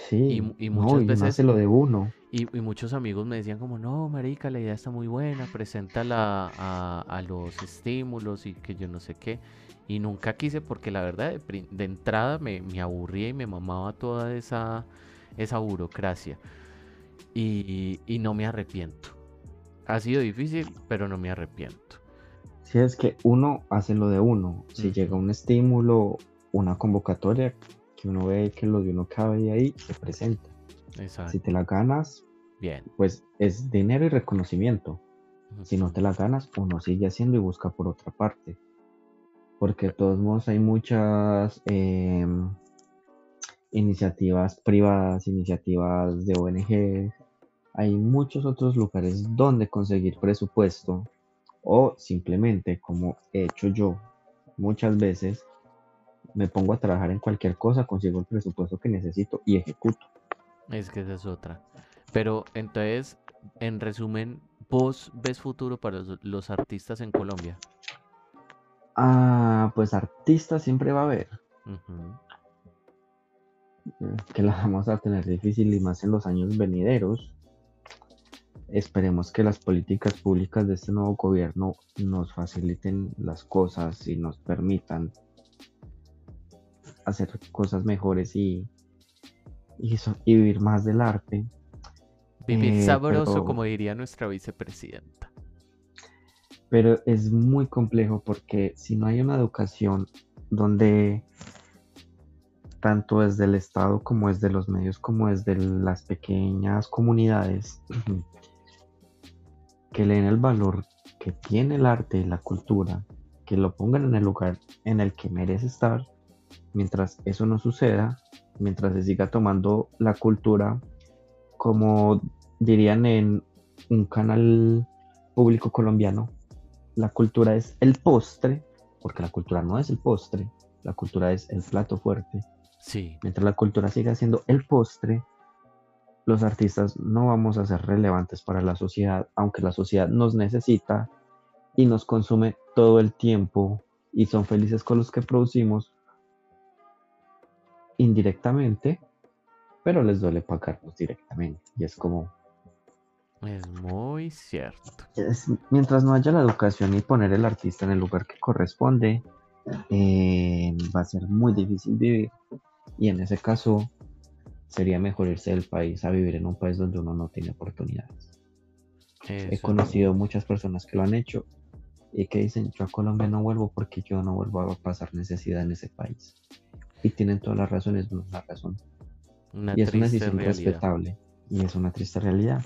Sí, y no, muchas y veces- lo de uno. Y, y muchos amigos me decían como, no, marica, la idea está muy buena, preséntala a, a los estímulos y que yo no sé qué. Y nunca quise porque la verdad de, entrada me, me aburría y me mamaba toda esa, esa burocracia. Y, y no me arrepiento. Ha sido difícil, pero no me arrepiento. Si es que uno hace lo de uno, si llega un estímulo, una convocatoria, que uno ve que lo de uno cabe ahí, se presenta. Exacto. Si te la ganas, Bien. pues es dinero y reconocimiento. Si no te la ganas, uno sigue haciendo y busca por otra parte. Porque de todos modos hay muchas em, iniciativas privadas, iniciativas de ONG, hay muchos otros lugares donde conseguir presupuesto o simplemente como he hecho yo muchas veces, me pongo a trabajar en cualquier cosa, consigo el presupuesto que necesito y ejecuto. Es que esa es otra. Pero entonces, en resumen, ¿Vos ves futuro para los, los artistas en Colombia? Ah, pues artistas siempre va a haber. Eh, Que la vamos a tener difícil y más en los años venideros. Esperemos que las políticas públicas de este nuevo gobierno nos faciliten las cosas y nos permitan hacer cosas mejores y, y, so- y vivir más del arte. Vivir Eh, sabroso, pero- como diría nuestra vicepresidenta. pero es muy complejo porque si no hay una educación donde tanto desde el Estado como desde los medios como desde las pequeñas comunidades que le den el valor que tiene el arte y la cultura, que lo pongan en el lugar en el que merece estar, mientras eso no suceda, mientras se siga tomando la cultura como dirían en un canal público colombiano, la cultura es el postre, porque la cultura no es el postre, la cultura es el plato fuerte. Sí, Mientras la cultura siga siendo el postre, los artistas no vamos a ser relevantes para la sociedad, aunque la sociedad nos necesita y nos consume todo el tiempo y son felices con los que producimos indirectamente, pero les duele pagarnos directamente. Y es como, es muy cierto. es- mientras no haya la educación y poner el artista en el lugar que corresponde, eh, va a ser muy difícil vivir. Y en ese caso, sería mejor irse del país a vivir en un país donde uno no tiene oportunidades. He conocido muchas personas que lo han hecho y que dicen, yo a Colombia no vuelvo porque yo no vuelvo a pasar necesidad en ese país. Y tienen todas las razones, no una razón. Una y es una decisión realidad. respetable. Y es una triste realidad.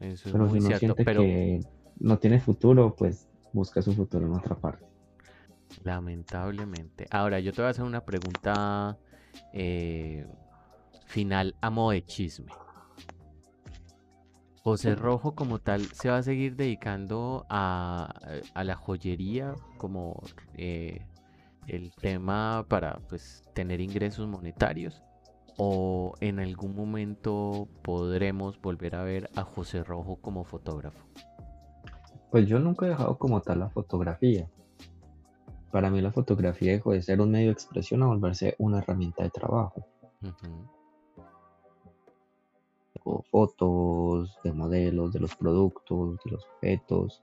Eso es Pero si uno cierto. siente Pero que no tiene futuro, pues busca su futuro en otra parte. lamentablemente. Ahora, yo te voy a hacer una pregunta eh, final a modo de chisme. José Rojo como tal se va a seguir dedicando a, a la joyería como eh, el tema para pues tener ingresos monetarios o en algún momento podremos volver a ver a José Rojo como fotógrafo. Pues yo nunca he dejado como tal la fotografía. Para mí la fotografía dejó de ser un medio de expresión a volverse una herramienta de trabajo. O fotos de modelos, de los productos, de los objetos.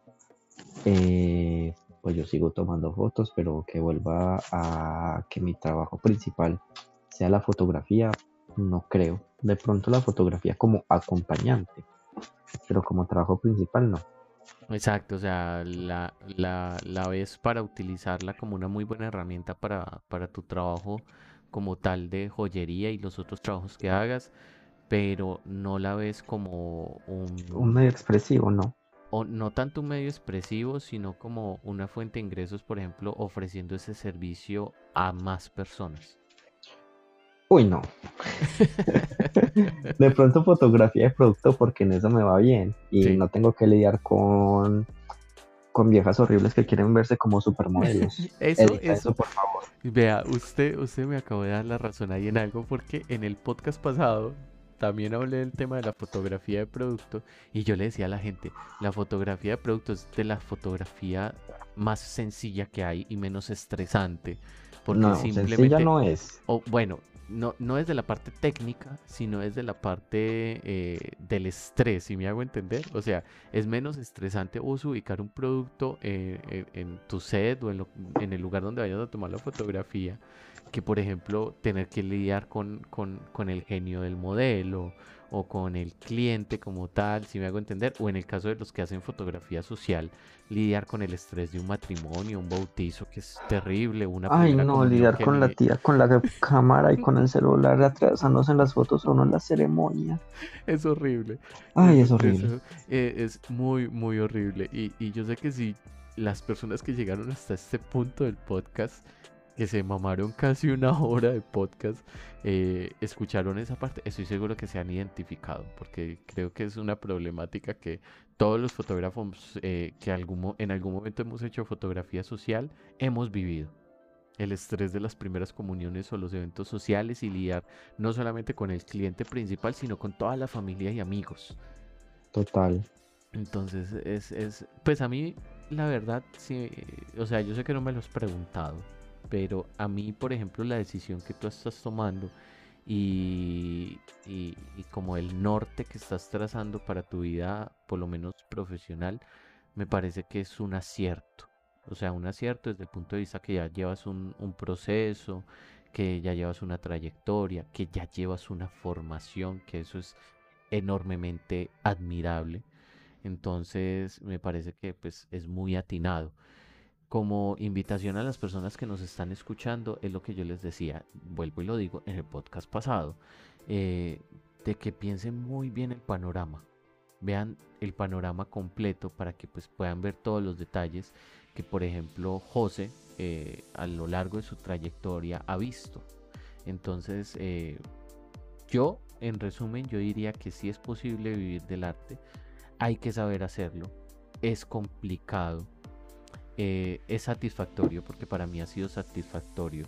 Eh, pues yo sigo tomando fotos, pero que vuelva a que mi trabajo principal sea la fotografía, no creo. De pronto la fotografía como acompañante, pero como trabajo principal no. Exacto, o sea, la, la, la ves para utilizarla como una muy buena herramienta para, para tu trabajo como tal de joyería y los otros trabajos que hagas, pero no la ves como un, Un medio expresivo no. O no tanto un medio expresivo, sino como una fuente de ingresos, por ejemplo, ofreciendo ese servicio a más personas. Uy, no. De pronto fotografía de producto porque en eso me va bien y Sí. no tengo que lidiar con, con viejas horribles que quieren verse como supermodelos. Eso, eso, por favor. Vea, usted, usted me acabó de dar la razón ahí en algo porque en el podcast pasado también hablé del tema de la fotografía de producto y yo le decía a la gente, la fotografía de producto es de la fotografía más sencilla que hay y menos estresante. Porque No, simplemente, sencilla no es. o bueno, no, no es de la parte técnica, sino es de la parte eh, del estrés, si me hago entender. O sea, es menos estresante vos ubicar un producto eh, en, en tu set o en, lo- en el lugar donde vayas a tomar la fotografía, que por ejemplo tener que lidiar con, con, con el genio del modelo o con el cliente como tal, si me hago entender, o en el caso de los que hacen fotografía social, lidiar con el estrés de un matrimonio, un bautizo que es terrible, una Ay, no, lidiar con la tía, con la cámara y con el celular atrasándose en las fotos o no en la ceremonia. Es horrible. Ay, es horrible. eh, es muy, muy horrible. Y, y yo sé que si las personas que llegaron hasta este punto del podcast, que se mamaron casi una hora de podcast, eh, escucharon esa parte, estoy seguro que se han identificado, porque creo que es una problemática que todos los fotógrafos eh, que algún en algún momento hemos hecho fotografía social hemos vivido. El estrés de las primeras comuniones o los eventos sociales y lidiar no solamente con el cliente principal, sino con toda la familia y amigos. Total. Entonces, es, es, pues a mí, la verdad, sí, o sea, yo sé que no me lo has preguntado, pero a mí, por ejemplo, la decisión que tú estás tomando y, como el norte que estás trazando para tu vida, por lo menos profesional, me parece que es un acierto. O sea, un acierto desde el punto de vista que ya llevas un, un proceso, que ya llevas una trayectoria, que ya llevas una formación, que eso es enormemente admirable. Entonces me parece que pues es muy atinado. Como invitación a las personas que nos están escuchando, es lo que yo les decía, vuelvo y lo digo en el podcast pasado, eh, de que piensen muy bien el panorama, vean el panorama completo para que pues puedan ver todos los detalles que por ejemplo José eh, a lo largo de su trayectoria ha visto. Entonces eh, yo en resumen yo diría que sí es posible vivir del arte, hay que saber hacerlo, es complicado, eh, es satisfactorio, porque para mí ha sido satisfactorio,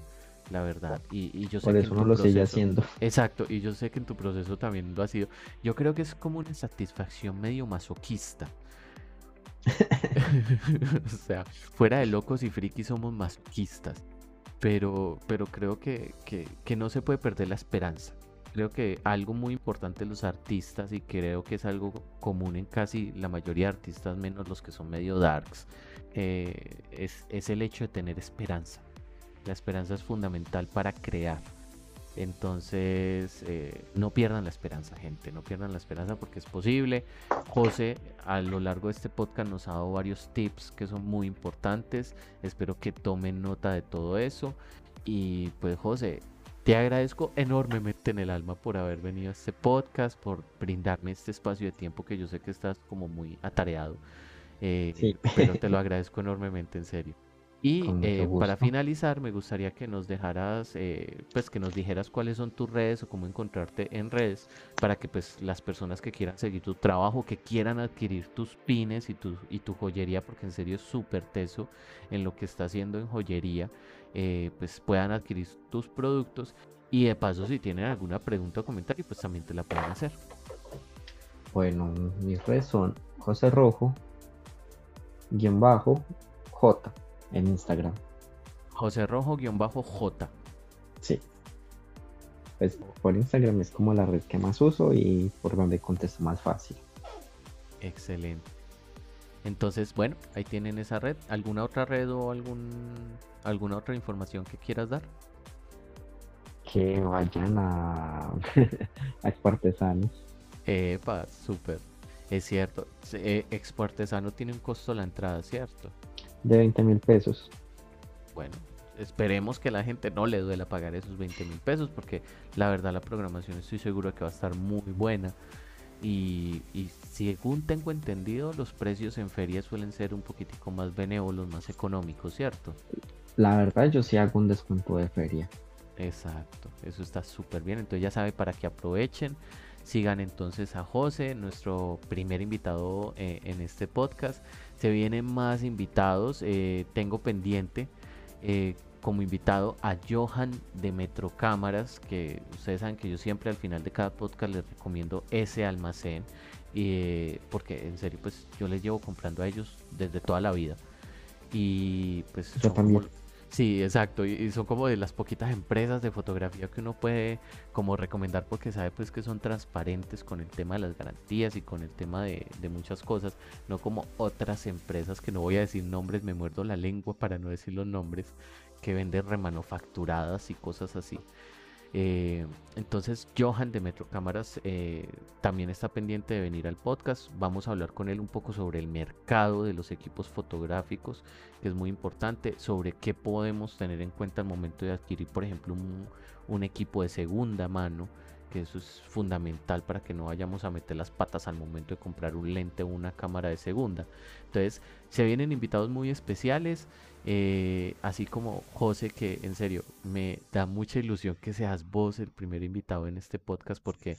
la verdad. Y, yo sé Por que eso no lo sigue haciendo. Exacto, y yo sé que en tu proceso también lo ha sido. Yo creo que es como una satisfacción medio masoquista. o sea, fuera de locos y frikis somos masoquistas. Pero, pero creo que, que no se puede perder la esperanza creo que algo muy importante de los artistas y creo que es algo común en casi la mayoría de artistas, menos los que son medio darks, eh, es, el hecho de tener esperanza. La esperanza es fundamental para crear. Entonces, eh, no pierdan la esperanza, gente, no pierdan la esperanza porque es posible. José, a lo largo de este podcast nos ha dado varios tips que son muy importantes. Espero que tomen nota de todo eso. Y pues, José, te agradezco enormemente en el alma por haber venido a este podcast, por brindarme este espacio de tiempo que yo sé que estás como muy atareado, eh, pero te lo agradezco enormemente en serio. Y eh, para finalizar, me gustaría que nos dejaras, eh, pues que nos dijeras cuáles son tus redes o cómo encontrarte en redes para que pues las personas que quieran seguir tu trabajo, que quieran adquirir tus pines y tu, y tu joyería, porque en serio es súper teso en lo que está haciendo en joyería, eh, pues puedan adquirir tus productos y de paso si tienen alguna pregunta o comentario pues también te la pueden hacer. Bueno, mis redes son José Rojo, guion bajo, J en Instagram. José Rojo, guion bajo, J. Sí. Pues por Instagram es como la red que más uso y por donde contesto más fácil. Excelente. Entonces, bueno, ahí tienen esa red. ¿Alguna otra red o algún alguna otra información que quieras dar? Que vayan a, a Expo Artesanos. Epa, súper. Es cierto. Eh, Expo Artesano tiene un costo la entrada, ¿cierto? De 20 mil pesos. Bueno, esperemos que la gente no le duela pagar esos 20 mil pesos porque la verdad la programación estoy seguro que va a estar muy buena. Y, y, según tengo entendido, los precios en ferias suelen ser un poquitico más benévolos, más económicos, ¿cierto? La verdad, yo sí hago un descuento de feria. Exacto, eso está súper bien. Entonces ya sabe para que aprovechen. Sigan entonces a José, nuestro primer invitado eh, en este podcast. Se vienen más invitados. Eh, tengo pendiente eh, como invitado a Johan de Metro Cámaras, que ustedes saben que yo siempre al final de cada podcast les recomiendo ese almacén, y, porque en serio, pues yo les llevo comprando a ellos desde toda la vida. Y pues yo también. Sí, exacto. Y, son como de las poquitas empresas de fotografía que uno puede como recomendar porque sabe pues que son transparentes con el tema de las garantías y con el tema de, de muchas cosas, no como otras empresas que no voy a decir nombres, me muerdo la lengua para no decir los nombres, que venden remanufacturadas y cosas así. Eh, entonces Johan de Metro Cámaras eh, también está pendiente de venir al podcast. Vamos a hablar con él un poco sobre el mercado de los equipos fotográficos, que es muy importante, sobre qué podemos tener en cuenta al momento de adquirir, por ejemplo, un equipo de segunda mano que eso es fundamental para que no vayamos a meter las patas al momento de comprar un lente o una cámara de segunda. Entonces, se vienen invitados muy especiales, eh, así como José, que en serio me da mucha ilusión que seas vos el primer invitado en este podcast porque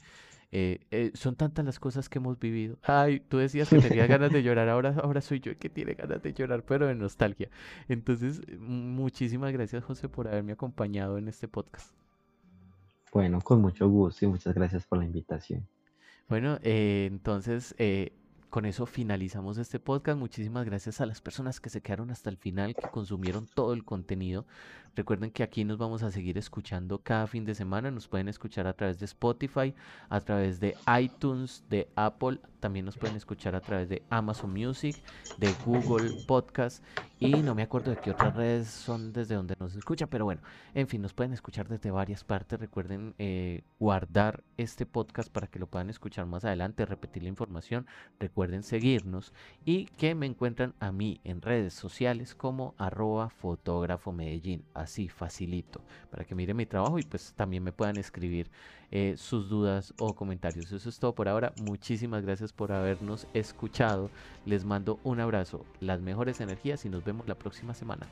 eh, eh, son tantas las cosas que hemos vivido. Ay, tú decías que tenías ganas de llorar, ahora, ahora soy yo el que tiene ganas de llorar, pero de nostalgia. Entonces, muchísimas gracias José por haberme acompañado en este podcast. Bueno, con mucho gusto y muchas gracias por la invitación. Bueno, eh, entonces, con eso finalizamos este podcast. Muchísimas gracias a las personas que se quedaron hasta el final, que consumieron todo el contenido. Recuerden que aquí nos vamos a seguir escuchando cada fin de semana. Nos pueden escuchar a través de Spotify, a través de iTunes, de Apple. También nos pueden escuchar a través de Amazon Music, de Google Podcast. Y no me acuerdo de qué otras redes son desde donde nos escucha. Pero bueno, en fin, nos pueden escuchar desde varias partes. Recuerden eh, guardar este podcast para que lo puedan escuchar más adelante, repetir la información. Recuerden seguirnos y que me encuentran a mí en redes sociales como arroba fotógrafo Medellín así facilito para que miren mi trabajo y pues también me puedan escribir eh, sus dudas o comentarios. Eso es todo por ahora. Muchísimas gracias por habernos escuchado. Les mando un abrazo, las mejores energías y nos vemos la próxima semana.